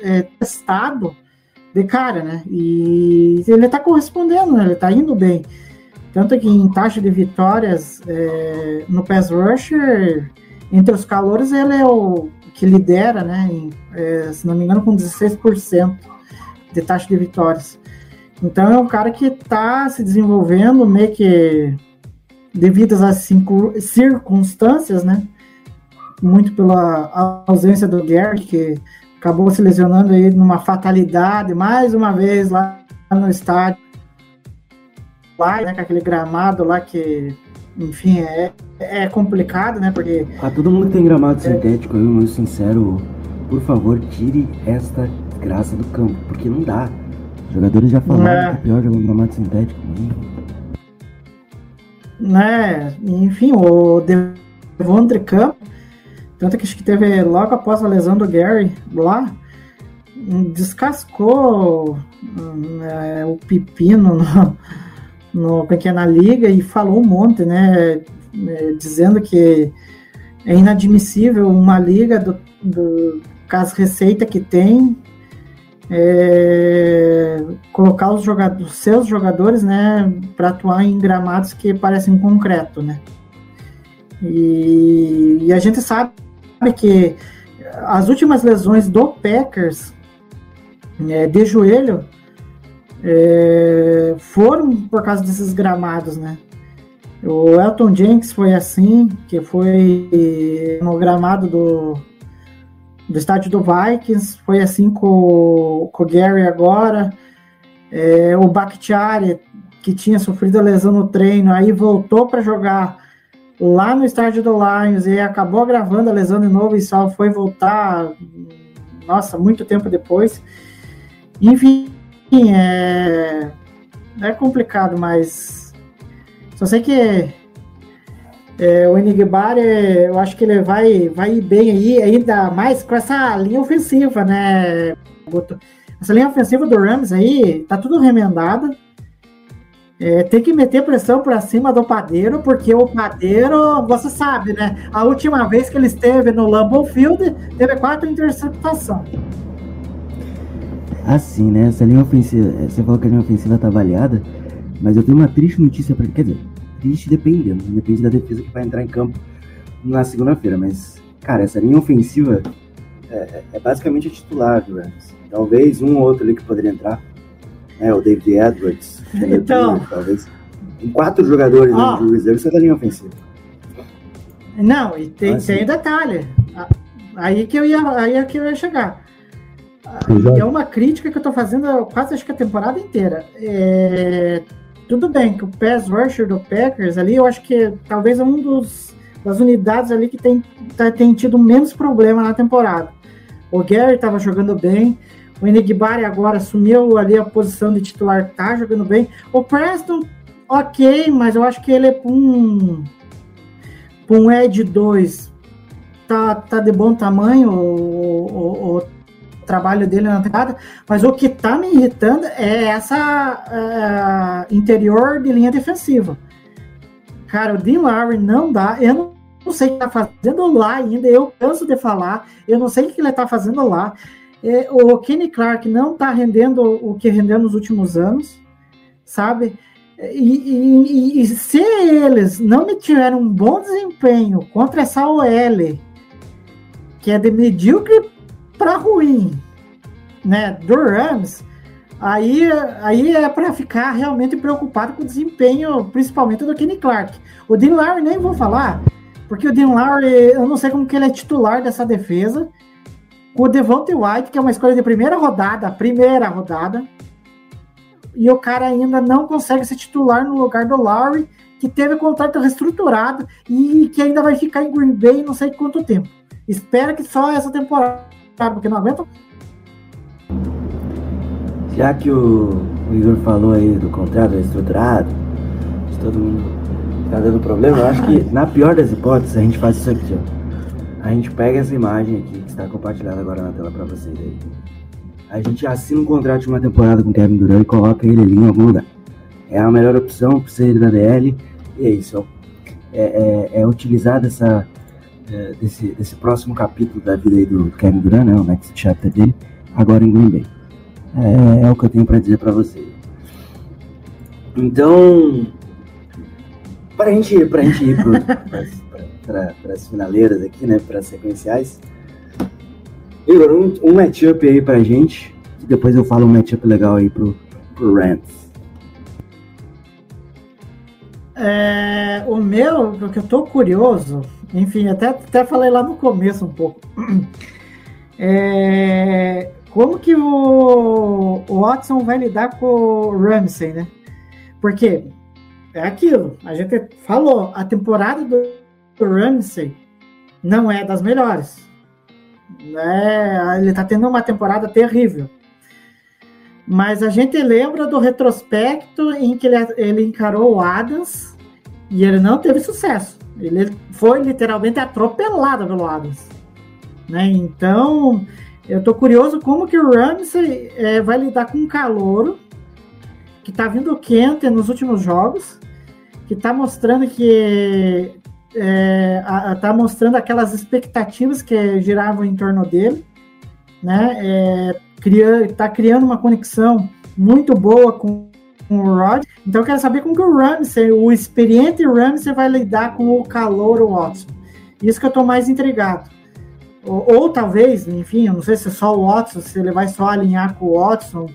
é, testado de cara, né? E ele está correspondendo, né? ele está indo bem. Tanto que em taxa de vitórias é, no pass rusher, entre os calores, ele é o que lidera, né? Em, é, se não me engano, com 16% de taxa de vitórias. Então é um cara que está se desenvolvendo meio que devido às circunstâncias, né? Muito pela ausência do Gary, que acabou se lesionando aí numa fatalidade, mais uma vez lá no estádio. Lá, né, com aquele gramado lá que, enfim, é, é complicado, né? Porque Pra todo mundo que tem gramado sintético aí, o meu sincero, por favor, tire esta desgraça do campo, porque não dá. Os jogadores já falaram É. que é pior jogar gramado sintético. Hum. né, enfim, o Devondre Camp, tanto que acho que teve logo após a lesão do Gary lá, descascou hum, é, o pepino no, no pequena liga e falou um monte, né, é, dizendo que é inadmissível uma liga do, do receitas que tem é, colocar os, jogadores, os seus jogadores, né, para atuar em gramados que parecem concreto, né? E, e a gente sabe que as últimas lesões do Packers é, de joelho é, foram por causa desses gramados, né? O Elton Jenks foi assim, que foi no gramado do, do estádio do Vikings, foi assim com, com o Gary agora. É, o Bakhtiari, que tinha sofrido a lesão no treino, aí voltou para jogar lá no estádio do Lions e acabou gravando a lesão de novo e só foi voltar, nossa, muito tempo depois. Enfim, é, é complicado, mas só sei que é, o Enigbar, é, eu acho que ele vai, vai bem aí, ainda mais com essa linha ofensiva, né, Guto? Essa linha ofensiva do Rams aí tá tudo remendada. É, tem que meter pressão pra cima do Padeiro, porque o Padeiro, você sabe, né? A última vez que ele esteve no Lambeau Field, teve quatro interceptações. Assim, né? Essa linha ofensiva. Você falou que a linha ofensiva tá avaliada, mas eu tenho uma triste notícia pra. Quer dizer, triste dependendo. Depende da defesa que vai entrar em campo na segunda-feira. Mas, cara, essa linha ofensiva é, é basicamente a titular do Rams. Talvez um ou outro ali que poderia entrar. né? O David Edwards, Então. Talvez. Tem quatro jogadores Ó. no reserva, você tá linha ofensiva. Não, e tem, Ah, sim. tem detalhe. Aí que eu ia, aí é que eu ia chegar. É uma crítica que eu tô fazendo quase acho que a temporada inteira. É, tudo bem que o pass rusher do Packers ali, eu acho que talvez é um dos das unidades ali que tem, tá- tem tido menos problema na temporada. O Gary estava jogando bem, o Enigbari agora assumiu ali a posição de titular, tá jogando bem. O Preston, ok, mas eu acho que ele é um, um Edge 2 tá, tá de bom tamanho o, o- o trabalho dele na temporada, mas o que tá me irritando é essa eh, interior de linha defensiva. Cara, o Dean Lowry não dá, eu não, não sei o que tá fazendo lá ainda, eu canso de falar, eu não sei o que ele tá fazendo lá. Eh, o Kenny Clark não tá rendendo o que rendeu nos últimos anos, sabe? E, e- e- e se eles não me tiverem um bom desempenho contra essa OL, que é de medíocre para ruim, né, do Rams, aí, aí é para ficar realmente preocupado com o desempenho, principalmente do Kenny Clark. O Dean Lowry nem vou falar, porque o Dean Lowry, eu não sei como que ele é titular dessa defesa. O Devontae White, que é uma escolha de primeira rodada, primeira rodada, e o cara ainda não consegue ser titular no lugar do Lowry, que teve contrato reestruturado e que ainda vai ficar em Green Bay não sei quanto tempo. Espero que só essa temporada, porque não aguento. Já que o, o Igor falou aí do contrato estruturado, de todo mundo tá dando problema, eu acho que na pior das hipóteses a gente faz isso aqui, ó. A gente pega essa imagem aqui que está compartilhada agora na tela pra vocês aí. A gente assina um contrato de uma temporada com o Kevin Durant e coloca ele ali em algum lugar. É a melhor opção para sair da DL e é isso. É, é, é utilizar dessa, é, desse, desse próximo capítulo da vida aí do Kevin Durant, né, o next chapter dele, agora em Green Bay. É, é o que eu tenho para dizer para vocês. Então, para gente, pra gente ir para as finaleiras aqui, né, para as sequenciais, Igor, um, um matchup aí pra gente, que depois eu falo um matchup legal aí pro, pro Rams. É, o meu, porque eu tô curioso, enfim, até, até falei lá no começo um pouco. É, como que o, o Watson vai lidar com o Ramsey, né? Porque é aquilo, a gente falou, a temporada do Ramsey não é das melhores. Né? Ele tá tendo uma temporada terrível. Mas a gente lembra do retrospecto em que ele, ele encarou o Adams e ele não teve sucesso. Ele foi literalmente atropelado pelo Adams. Né? Então, eu tô curioso como que o Ramsey é, vai lidar com um calouro que tá vindo quente nos últimos jogos, que tá mostrando que é, a, a, tá mostrando aquelas expectativas que giravam em torno dele, né? É, cria, tá criando uma conexão muito boa com, com o Rod. Então eu quero saber como que o Ramsey, o experiente Ramsey vai lidar com o calor o Watson. Isso que eu tô mais intrigado. Ou, ou, talvez, enfim, eu não sei se é só o Watson, se ele vai só alinhar com o Watson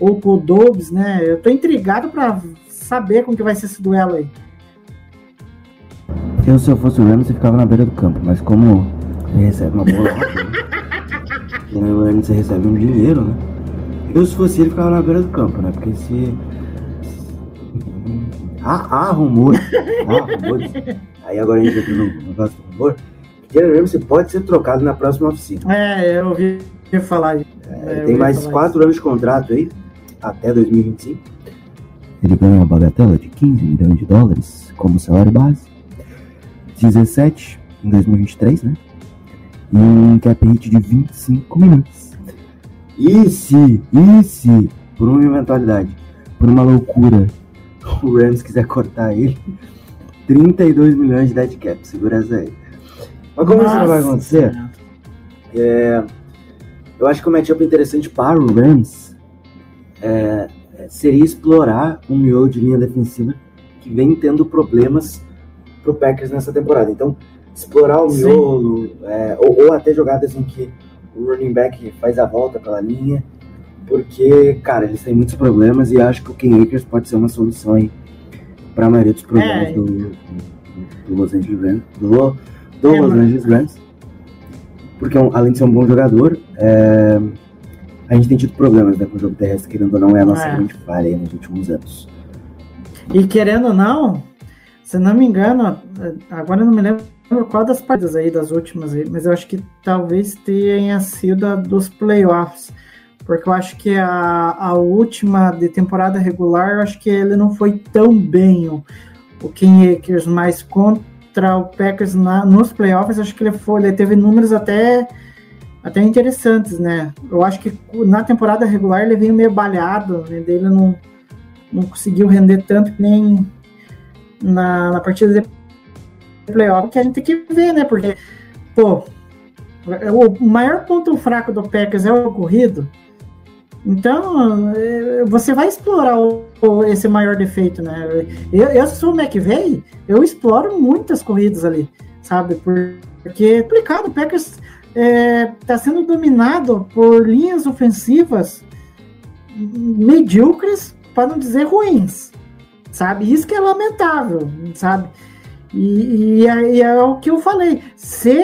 ou com o Dobbs, né? Eu tô intrigado para saber como que vai ser esse duelo aí. Eu, se eu fosse o Rams, eu ficava na beira do campo, mas como ele recebe uma boa nota, né? E o Rams recebe um dinheiro, né? Eu, se fosse ele, ficava na beira do campo, né? Porque se. Há, há rumores, há rumores. Aí agora a gente entra no negócio do rumor. Que o Rams pode ser trocado na próxima oficina. É, eu ouvi falar. É, tem mais quatro anos de contrato aí, até 2025. Ele ganha uma bagatela de 15 milhões de dólares como salário base. 17 em 2023, né? E um cap hit de 25 milhões. E se, e se, por uma eventualidade, por uma loucura, o Rams quiser cortar ele, 32 milhões de dead cap, segura essa aí. Mas como Nossa. isso não vai acontecer, é, eu acho que o matchup interessante para o Rams é, seria explorar um miolo de linha defensiva que vem tendo problemas pro Packers nessa temporada. Então, explorar o miolo, é, ou, ou, até jogadas em que o running back faz a volta pela linha. Porque, cara, eles têm muitos problemas e acho que o Ken Akers pode ser uma solução aí para a maioria dos problemas É. do, do, do Los Angeles Rams. Do, do É, Los Angeles Rams. Porque, um- além de ser um bom jogador, é, a gente tem tido problemas né, com o jogo terrestre, querendo ou não, é a nossa É. grande falha nos últimos anos. E querendo ou não, se não me engano, agora eu não me lembro qual das partidas aí, das últimas aí, mas eu acho que talvez tenha sido a dos playoffs. Porque eu acho que a, a última de temporada regular, eu acho que ele não foi tão bem, o, o Ken Akers, mas contra o Packers na, nos playoffs, acho que ele foi, ele teve números até, até interessantes, né? Eu acho que na temporada regular ele veio meio balhado, né? Ele não, não conseguiu render tanto que nem na, na partida de playoff, que a gente tem que ver, né? Porque, pô, o maior ponto fraco do Packers é o corrido. Então, eh, você vai explorar o- esse maior defeito, né? Eu, eu sou o McVeigh, eu exploro muitas corridas ali, sabe? Por- Porque é complicado, o Packers está sendo dominado por linhas ofensivas medíocres, para não dizer ruins, sabe? Isso que é lamentável, sabe? E, e é, e é o que eu falei, se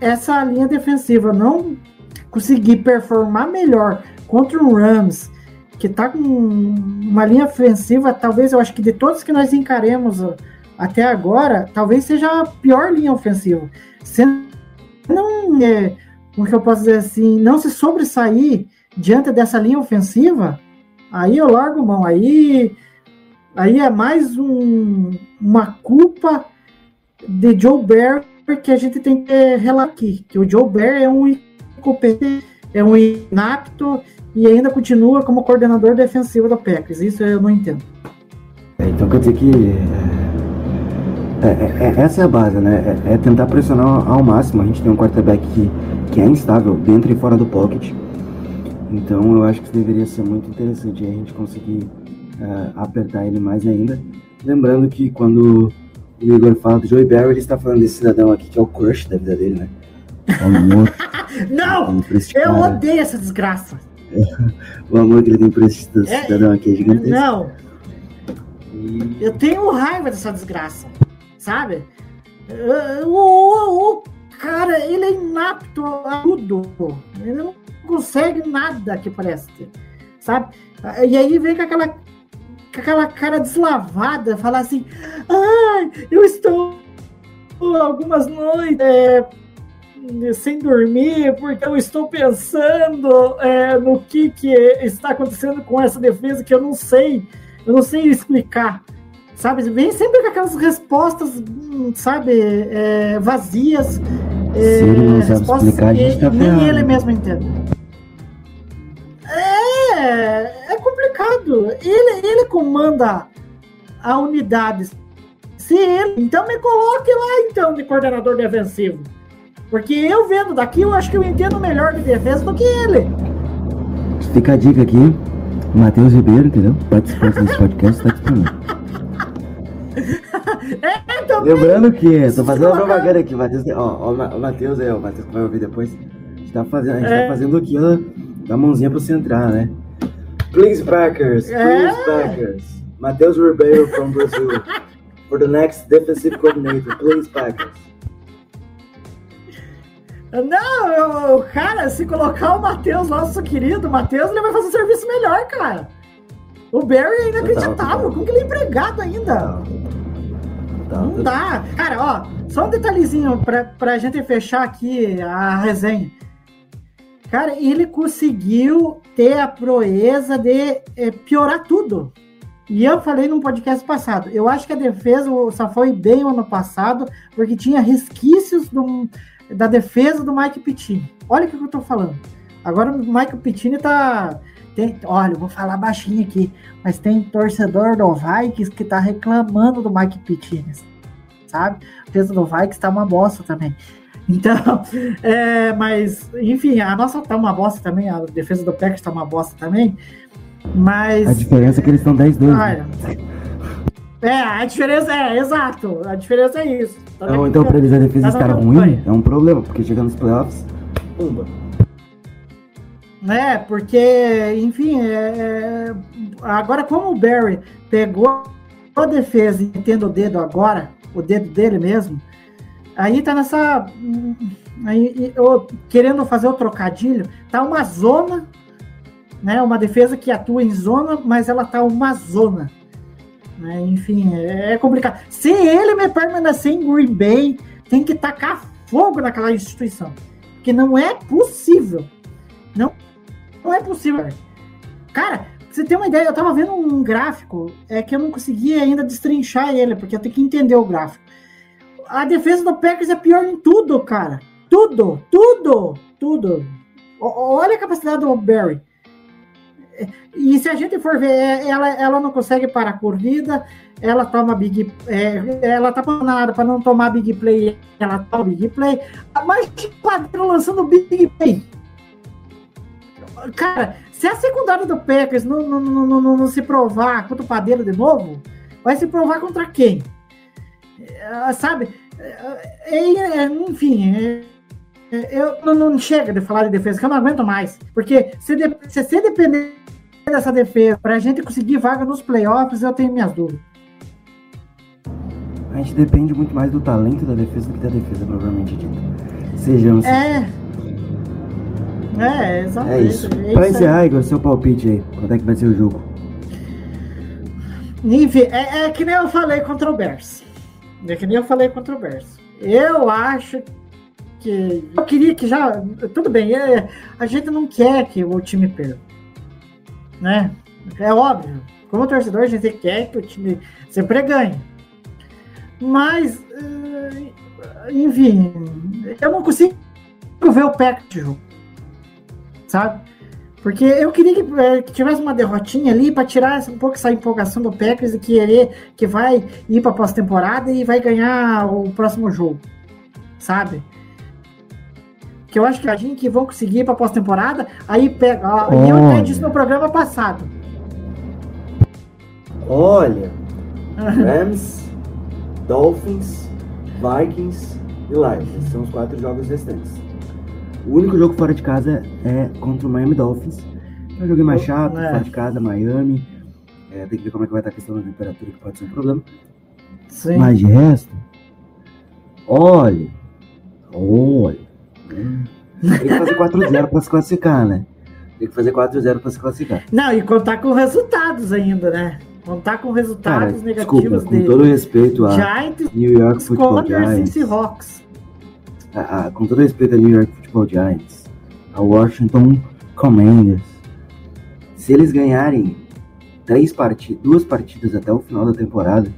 essa linha defensiva não conseguir performar melhor contra um Rams que tá com uma linha ofensiva, talvez eu acho que de todos que nós encaremos ó, até agora, talvez seja a pior linha ofensiva. Se não, é, como que eu posso dizer assim, não se sobressair diante dessa linha ofensiva, aí eu largo mão. Aí, aí é mais um, uma culpa de Joe Barry que a gente tem que relatar aqui. Que o Joe Barry é um incompetente, é um inapto e ainda continua como coordenador defensivo da Packers. Isso eu não entendo. É, então quer dizer que é, é, é, essa é a base, né? É, é tentar pressionar ao máximo. A gente tem um quarterback que, que é instável dentro e fora do pocket. Então eu acho que deveria ser muito interessante a gente conseguir é, apertar ele mais ainda. Lembrando que quando o Igor fala do Joey Barry, ele está falando desse cidadão aqui que é o crush da vida dele, né? O amor, Não! esse Eu odeio essa desgraça. o amor que ele tem por esse É, cidadão aqui é gigantesco. Não, eu tenho raiva dessa desgraça, sabe? O, cara, ele é inapto a tudo. Ele não consegue nada que preste, sabe? E aí vem com aquela, com aquela cara deslavada, falar assim: ai, eu estou algumas noites é, sem dormir porque eu estou pensando é, no que, que está acontecendo com essa defesa que eu não sei, eu não sei explicar. Sabe, vem sempre com aquelas respostas, hum, sabe, é, vazias. é, Se ele não sabe explicar, a gente tá nem ele mesmo entende. É, é complicado. Ele, ele comanda a unidade. Se ele, então me coloque lá então de coordenador defensivo. Porque eu vendo daqui, eu acho que eu entendo melhor de defesa do que ele. Fica a dica aqui, Matheus Ribeiro, entendeu? Participante desse podcast, tá disponível. É, então, Lembrando que, tô fazendo uma propaganda aqui, Matheus, ó, o Ma- o Matheus ó, o Matheus vai ouvir depois. A gente tá fazendo, a gente É. tá fazendo aqui, ó, da mãozinha pra você entrar, né? Please Packers, please É. Packers. Matheus Ribeiro from Brazil. For the next defensive coordinator, please Packers. Não, eu- cara, se colocar o Matheus, nosso querido Matheus, ele vai fazer um serviço melhor, cara. O Barry é inacreditável. Total. Como que ele é empregado ainda? Tá, Não tá. dá. Cara, ó, só um detalhezinho pra, pra gente fechar aqui a resenha. Cara, ele conseguiu ter a proeza de eh, piorar tudo. E eu falei num podcast passado, eu acho que a defesa só foi bem o ano passado, porque tinha resquícios do- da defesa do Mike Pittini. Olha o que eu tô falando. Agora o Mike Pittini tá. Tem, olha, eu vou falar baixinho aqui, mas tem torcedor do Vikings que tá reclamando do Mike Pittini, sabe? A defesa do Vikings tá uma bosta também. Então, é, mas, enfim, a nossa tá uma bosta também, a defesa do Packers tá uma bosta também, mas... A diferença é que eles estão 10-2. né? É, a diferença é, exato, a diferença é isso. Tá Então, então pra eles a defesa tá estar ruim é um problema, porque chegando nos playoffs, pumba. né? Porque, enfim, é, é, agora como o Barry pegou a defesa e tendo o dedo agora, o dedo dele mesmo, aí tá nessa. Aí, eu, querendo fazer o trocadilho, tá uma zona, né? Uma defesa que atua em zona, mas ela tá uma zona. Né? Enfim, é, é complicado. Se ele me permanecer em Green Bay, tem que tacar fogo naquela instituição. Porque não é possível. Não não é possível. Cara, você ter uma ideia, eu tava vendo um gráfico é que eu não conseguia ainda destrinchar ele, porque eu tenho que entender o gráfico. A defesa do Packers é pior em tudo, cara. Tudo, tudo, tudo. Olha a capacidade do Barry. E se a gente for ver, é, ela, ela não consegue parar a corrida, ela toma big. É, ela tá nada para não tomar big play, ela toma big play. Mas quadro lançando big play. Cara, se a secundária do Packers não, não, não, não, não se provar contra o Padeiro de novo, vai se provar contra quem? É, sabe? É, enfim, eu não, não chega de falar de defesa, que eu não aguento mais. Porque se, de, se você depender dessa defesa para a gente conseguir vaga nos playoffs, eu tenho minhas dúvidas. A gente depende muito mais do talento da defesa do que da defesa, provavelmente dito. Sejamos. É. É, exatamente. É isso. É pra encerrar, Igor, seu palpite aí. Quando é que vai ser o jogo? Enfim, é, é, que nem eu falei contra o Bears. É que nem eu falei contra o Bears. Eu acho que. Eu queria que já. Tudo bem, é, a gente não quer que o time perca. Né? É óbvio. Como torcedor, a gente quer que o time sempre ganhe. Mas, eh, enfim, eu não consigo ver o Pack de jogo sabe? Porque eu queria que, é, que tivesse uma derrotinha ali para tirar um pouco essa empolgação do Packers e querer que vai ir para pós-temporada e vai ganhar o próximo jogo, sabe? Que eu acho que a gente que vão conseguir ir para pós-temporada, aí pega. eu até disse no programa passado. Olha, Rams, Dolphins, Vikings e Lions. São os quatro jogos restantes. O único jogo fora de casa é contra o Miami Dolphins. É um jogo mais chato, é. fora de casa, Miami. É, tem que ver como é que vai estar a questão da temperatura, que pode ser um problema. Sim. Mas de resto, olha, olha. Tem que fazer 4-0 para se classificar, né? Tem que fazer 4-0 para se classificar. Não, e contar com resultados ainda, né? Contar com resultados Cara, negativos desculpa, com todo respeito a Giants, New York Football Giants. E a, a, com todo respeito a New York Football Giants, a Washington Commanders, se eles ganharem três partidas, duas partidas até o final da temporada,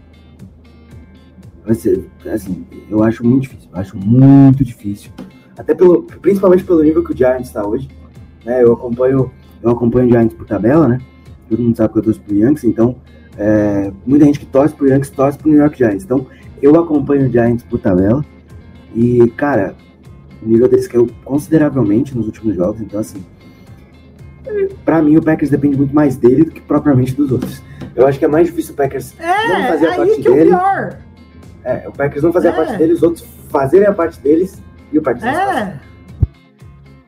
vai ser, assim, eu acho muito difícil, eu acho muito difícil. Até pelo, principalmente pelo nível que o Giants está hoje, né? Eu acompanho, eu acompanho o Giants por tabela, né? Todo mundo sabe que eu torço pro Yankees, então é, muita gente que torce pro Yankees torce pro New York Giants. Então eu acompanho o Giants por tabela. E, cara, o nível deles caiu consideravelmente nos últimos jogos, então, assim, para mim o Packers depende muito mais dele do que propriamente dos outros. Eu acho que é mais difícil o Packers é, não fazer a parte dele. É, o pior. É, o Packers não fazer é. a parte dele, os outros fazerem a parte deles e o Packers É.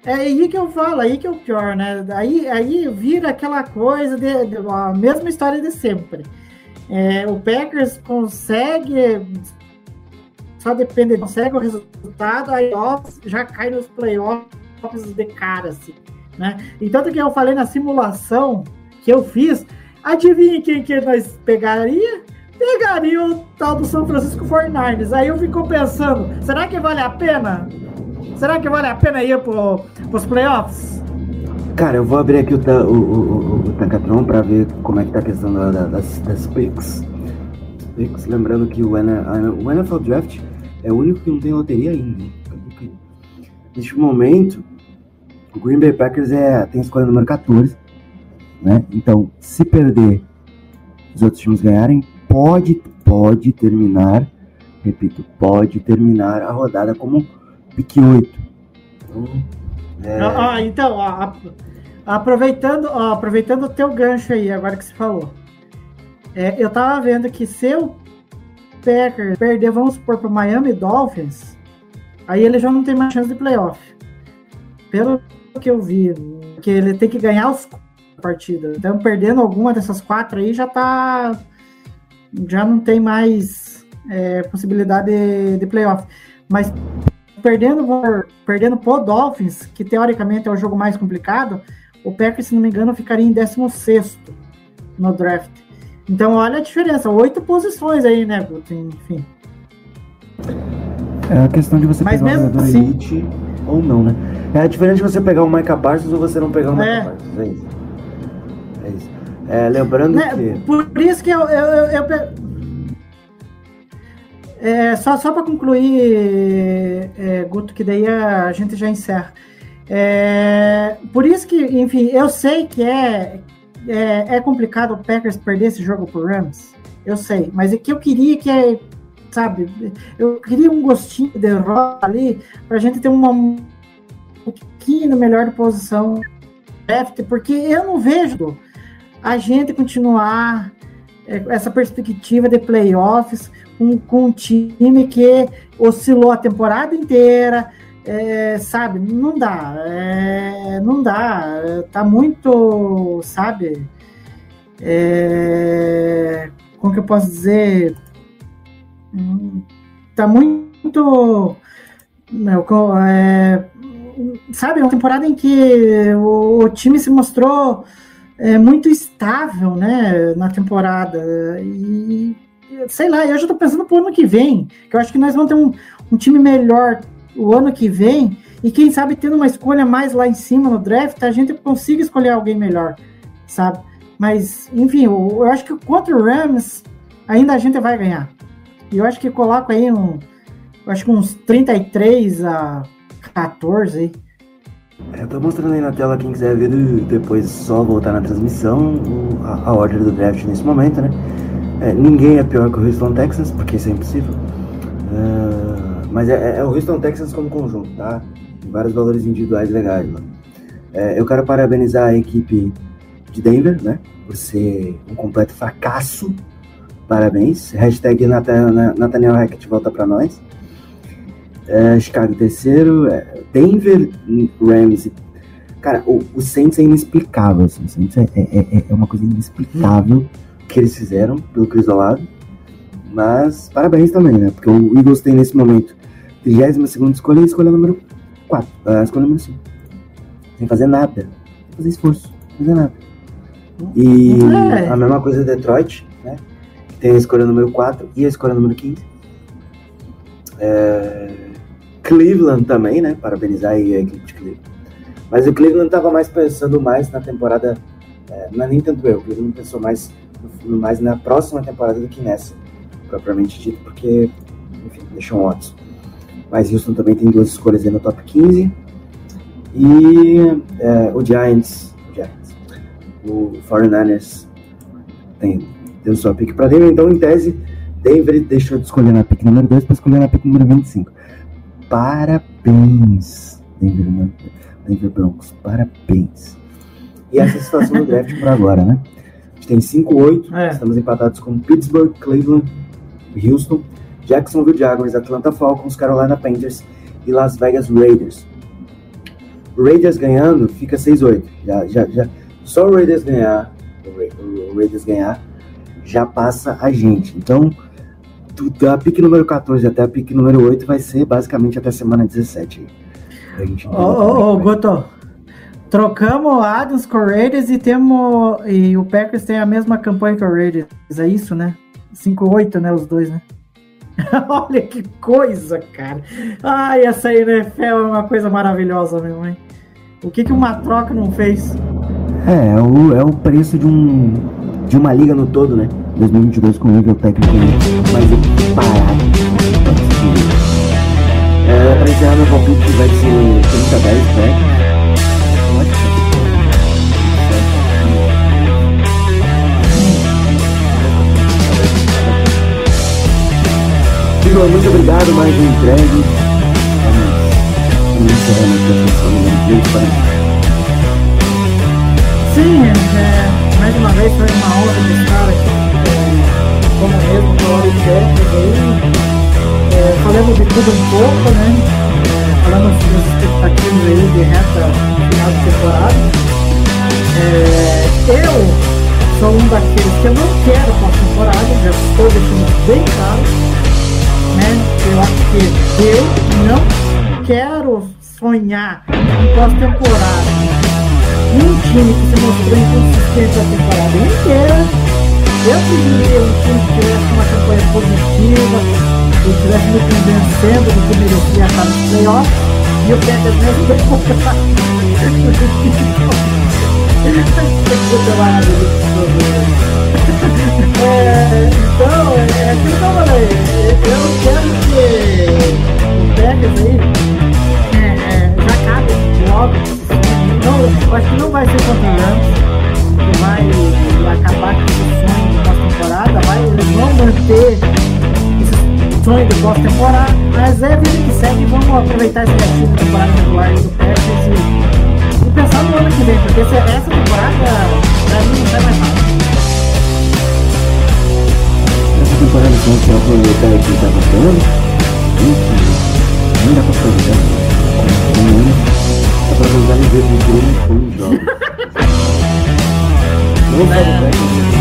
É aí que eu falo, aí que é o pior, né? Aí, aí vira aquela coisa de, de a mesma história de sempre. É, o Packers consegue só depende, consegue o resultado, aí já cai nos playoffs de cara, assim, né? E tanto que eu falei na simulação que eu fiz, adivinha quem que nós pegaria? Pegaria o tal do São Francisco 49ers. Aí eu fico pensando, será que vale a pena? Será que vale a pena ir pro, pros playoffs? Cara, eu vou abrir aqui o, o, o, o Tacatron para ver como é que tá a questão da, das, das picks. picks. Lembrando que o, o NFL Draft é o único que não tem loteria ainda. Neste momento, o Green Bay Packers é, tem a escolha número 14. Né? Então, se perder, os outros times ganharem, pode, pode terminar, repito, pode terminar a rodada como pique 8. Então, é... ah, ah, então ó, aproveitando, aproveitando o teu gancho aí, agora que você falou. É, eu tava vendo que se o Packers perder, vamos supor, para o Miami Dolphins, aí ele já não tem mais chance de playoff. pelo que eu vi, que ele tem que ganhar os partidas. Então, perdendo alguma dessas quatro aí, já tá. Já não tem mais é, possibilidade de, de playoff. Mas perdendo, perdendo pro Dolphins, que teoricamente é o jogo mais complicado, o Packers, se não me engano, ficaria em 16 no draft. Então, olha a diferença, oito posições aí, né, Guto? Enfim. É a questão de você Mas pegar um jogador assim- elite ou não, né? É diferente de você pegar o Micah Parsons ou você não pegar o É. Micah Parsons. É isso. É lembrando Né, que. Por isso que eu. eu, eu- eu É, só só para concluir, é, Guto, que daí a gente já encerra. É, por isso que, enfim, eu sei que é, é, é complicado o Packers perder esse jogo pro Rams. Eu sei, mas é que eu queria que, é, sabe, eu queria um gostinho de derrota ali pra gente ter uma um pouquinho melhor de posição draft, porque eu não vejo a gente continuar é, essa perspectiva de playoffs com, com um time que oscilou a temporada inteira, é, sabe? Não dá, é, não dá, é, tá muito, sabe? É, como que eu posso dizer? Tá muito, meu, co- é, sabe? Uma temporada em que o, o time se mostrou é, muito estável, né, na temporada. E, sei lá, eu já tô pensando pro ano que vem, que eu acho que nós vamos ter um, um time melhor o ano que vem, e quem sabe tendo uma escolha mais lá em cima no draft, a gente consiga escolher alguém melhor, sabe? Mas, enfim, eu, eu acho que contra o Rams, ainda a gente vai ganhar. E eu acho que coloco aí um, acho que uns 33 a 14 aí. É, Eu tô mostrando aí na tela, quem quiser ver depois só voltar na transmissão, a, a ordem do draft nesse momento, né? É, ninguém é pior que o Houston Texans, porque isso é impossível. Ah, mas é, é o Houston Texans como conjunto, tá? Tem vários valores individuais legais lá. É, eu quero parabenizar a equipe de Denver, né? Por ser um completo fracasso. Parabéns. Hashtag Nathan- Na- Nathaniel Hackett volta pra nós. É, Chicago terceiro. é, Denver, Rams. Cara, o, o Saints é inexplicável. Assim. O Saints é, é, é- é uma coisa inexplicável que eles fizeram pelo Chris Olave. Mas parabéns também, né? Porque o Eagles tem nesse momento 32 escolha e a escolha número 4. A escolha número 5. Sem fazer nada. Sem fazer esforço. Sem fazer nada. E É. a mesma coisa Detroit, né? Que tem a escolha número 4 e a escolha número 15. É, Cleveland também, né? Parabenizar aí a equipe de Cleveland. Mas o Cleveland tava mais pensando mais na temporada. é, não é nem tanto eu, o Cleveland pensou mais, mais na próxima temporada do que nessa, propriamente dito, porque, enfim, deixou um Watson. Mas Houston também tem duas escolhas aí no top 15. E é, o Giants, o Giants, o 49ers tem, deu sua pick para Denver, então em tese, Denver deixou de escolher na pick número 2 para escolher na pick número 25. Parabéns, Denver? Denver Broncos, parabéns. E essa é a situação do draft por agora, né? A gente tem 5-8, É. estamos empatados com Pittsburgh, Cleveland, Houston, Jacksonville Jaguars, Atlanta Falcons, Carolina Panthers e Las Vegas Raiders. O Raiders ganhando fica 6-8. Já, já, já, só o Raiders ganhar, o Ra- o Raiders ganhar, já passa a gente. Então, da pick número 14 até a pick número 8 vai ser basicamente até semana 17. aí. Pra gente Ô, ô, ô. Guto, trocamos o Adams com o Raiders e temos. E o Packers tem a mesma campanha que o Raiders. É isso, né? 5-8, né? Os dois, né? Olha que coisa, cara. Ai, essa NFL é uma coisa maravilhosa mesmo, hein? O que, que uma troca não fez? É, é o, é o preço de um de uma liga no todo, né? 2022 com nível técnico mais equiparado. É, pra encerrar meu palpite vai ser 30 a 10 Packers. Igor, muito obrigado, mais um entregue. A sessão número 20 para Sim, é, mais uma vez foi uma honra estar aqui é, como de Packers aí. É, falamos de tudo um pouco, né? É, falando sobre as expectativas aí de reta final de temporada. É, eu sou um daqueles que eu não quero pós-temporada, já estou deixando bem claro. Né? Eu acho que eu não quero sonhar em pós-temporada. Um time que se mostrou inconsistente a temporada inteira. Eu preferia um time que tivesse uma campanha positiva, que estivesse me convencendo do que merecia estar no playoff, e o Packers mesmo é, então, é aquilo que eu falei. Eu quero que o Packers aí é, é, já acabe logo. Não, eu acho que não vai ser contra o Rams, vai acabar com esse pós-temporada, vai, eles vão manter esse sonho de pós-temporada, mas é vida que segue, vamos aproveitar esse restinho de temporada regular do Packers e, e pensar no ano que vem, porque essa, temporada pra mim não sai mais nada. Essa temporada então que eu aproveitar aqui tá bacana. Não dá pra aproveitar. Dá pra aproveitar em vez de os jogos. Não do Packers,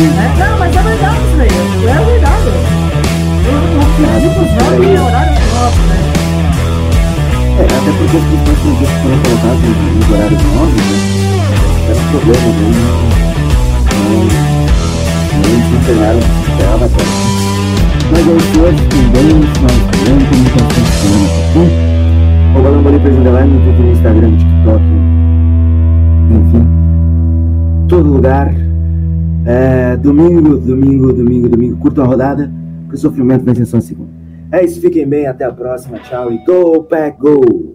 É, não, mas é verdade isso daí, é verdade. O objetivo dos jogos é horário próprio, né? É, até porque as coisas que foram colocadas nos horários novos, né? Era um problema, né? Não, não desempenharam o que esperava até. Mas é isso hoje, também, no final do programa, comunicação de semana, tá bom? O Balão Bolívar Underline no Twitter, Instagram, TikTok, enfim, todo lugar. É, domingo, domingo, domingo, domingo, curta a rodada, que o sofrimento vem só em segundo. É isso, fiquem bem, até a próxima, tchau e go, pack, go!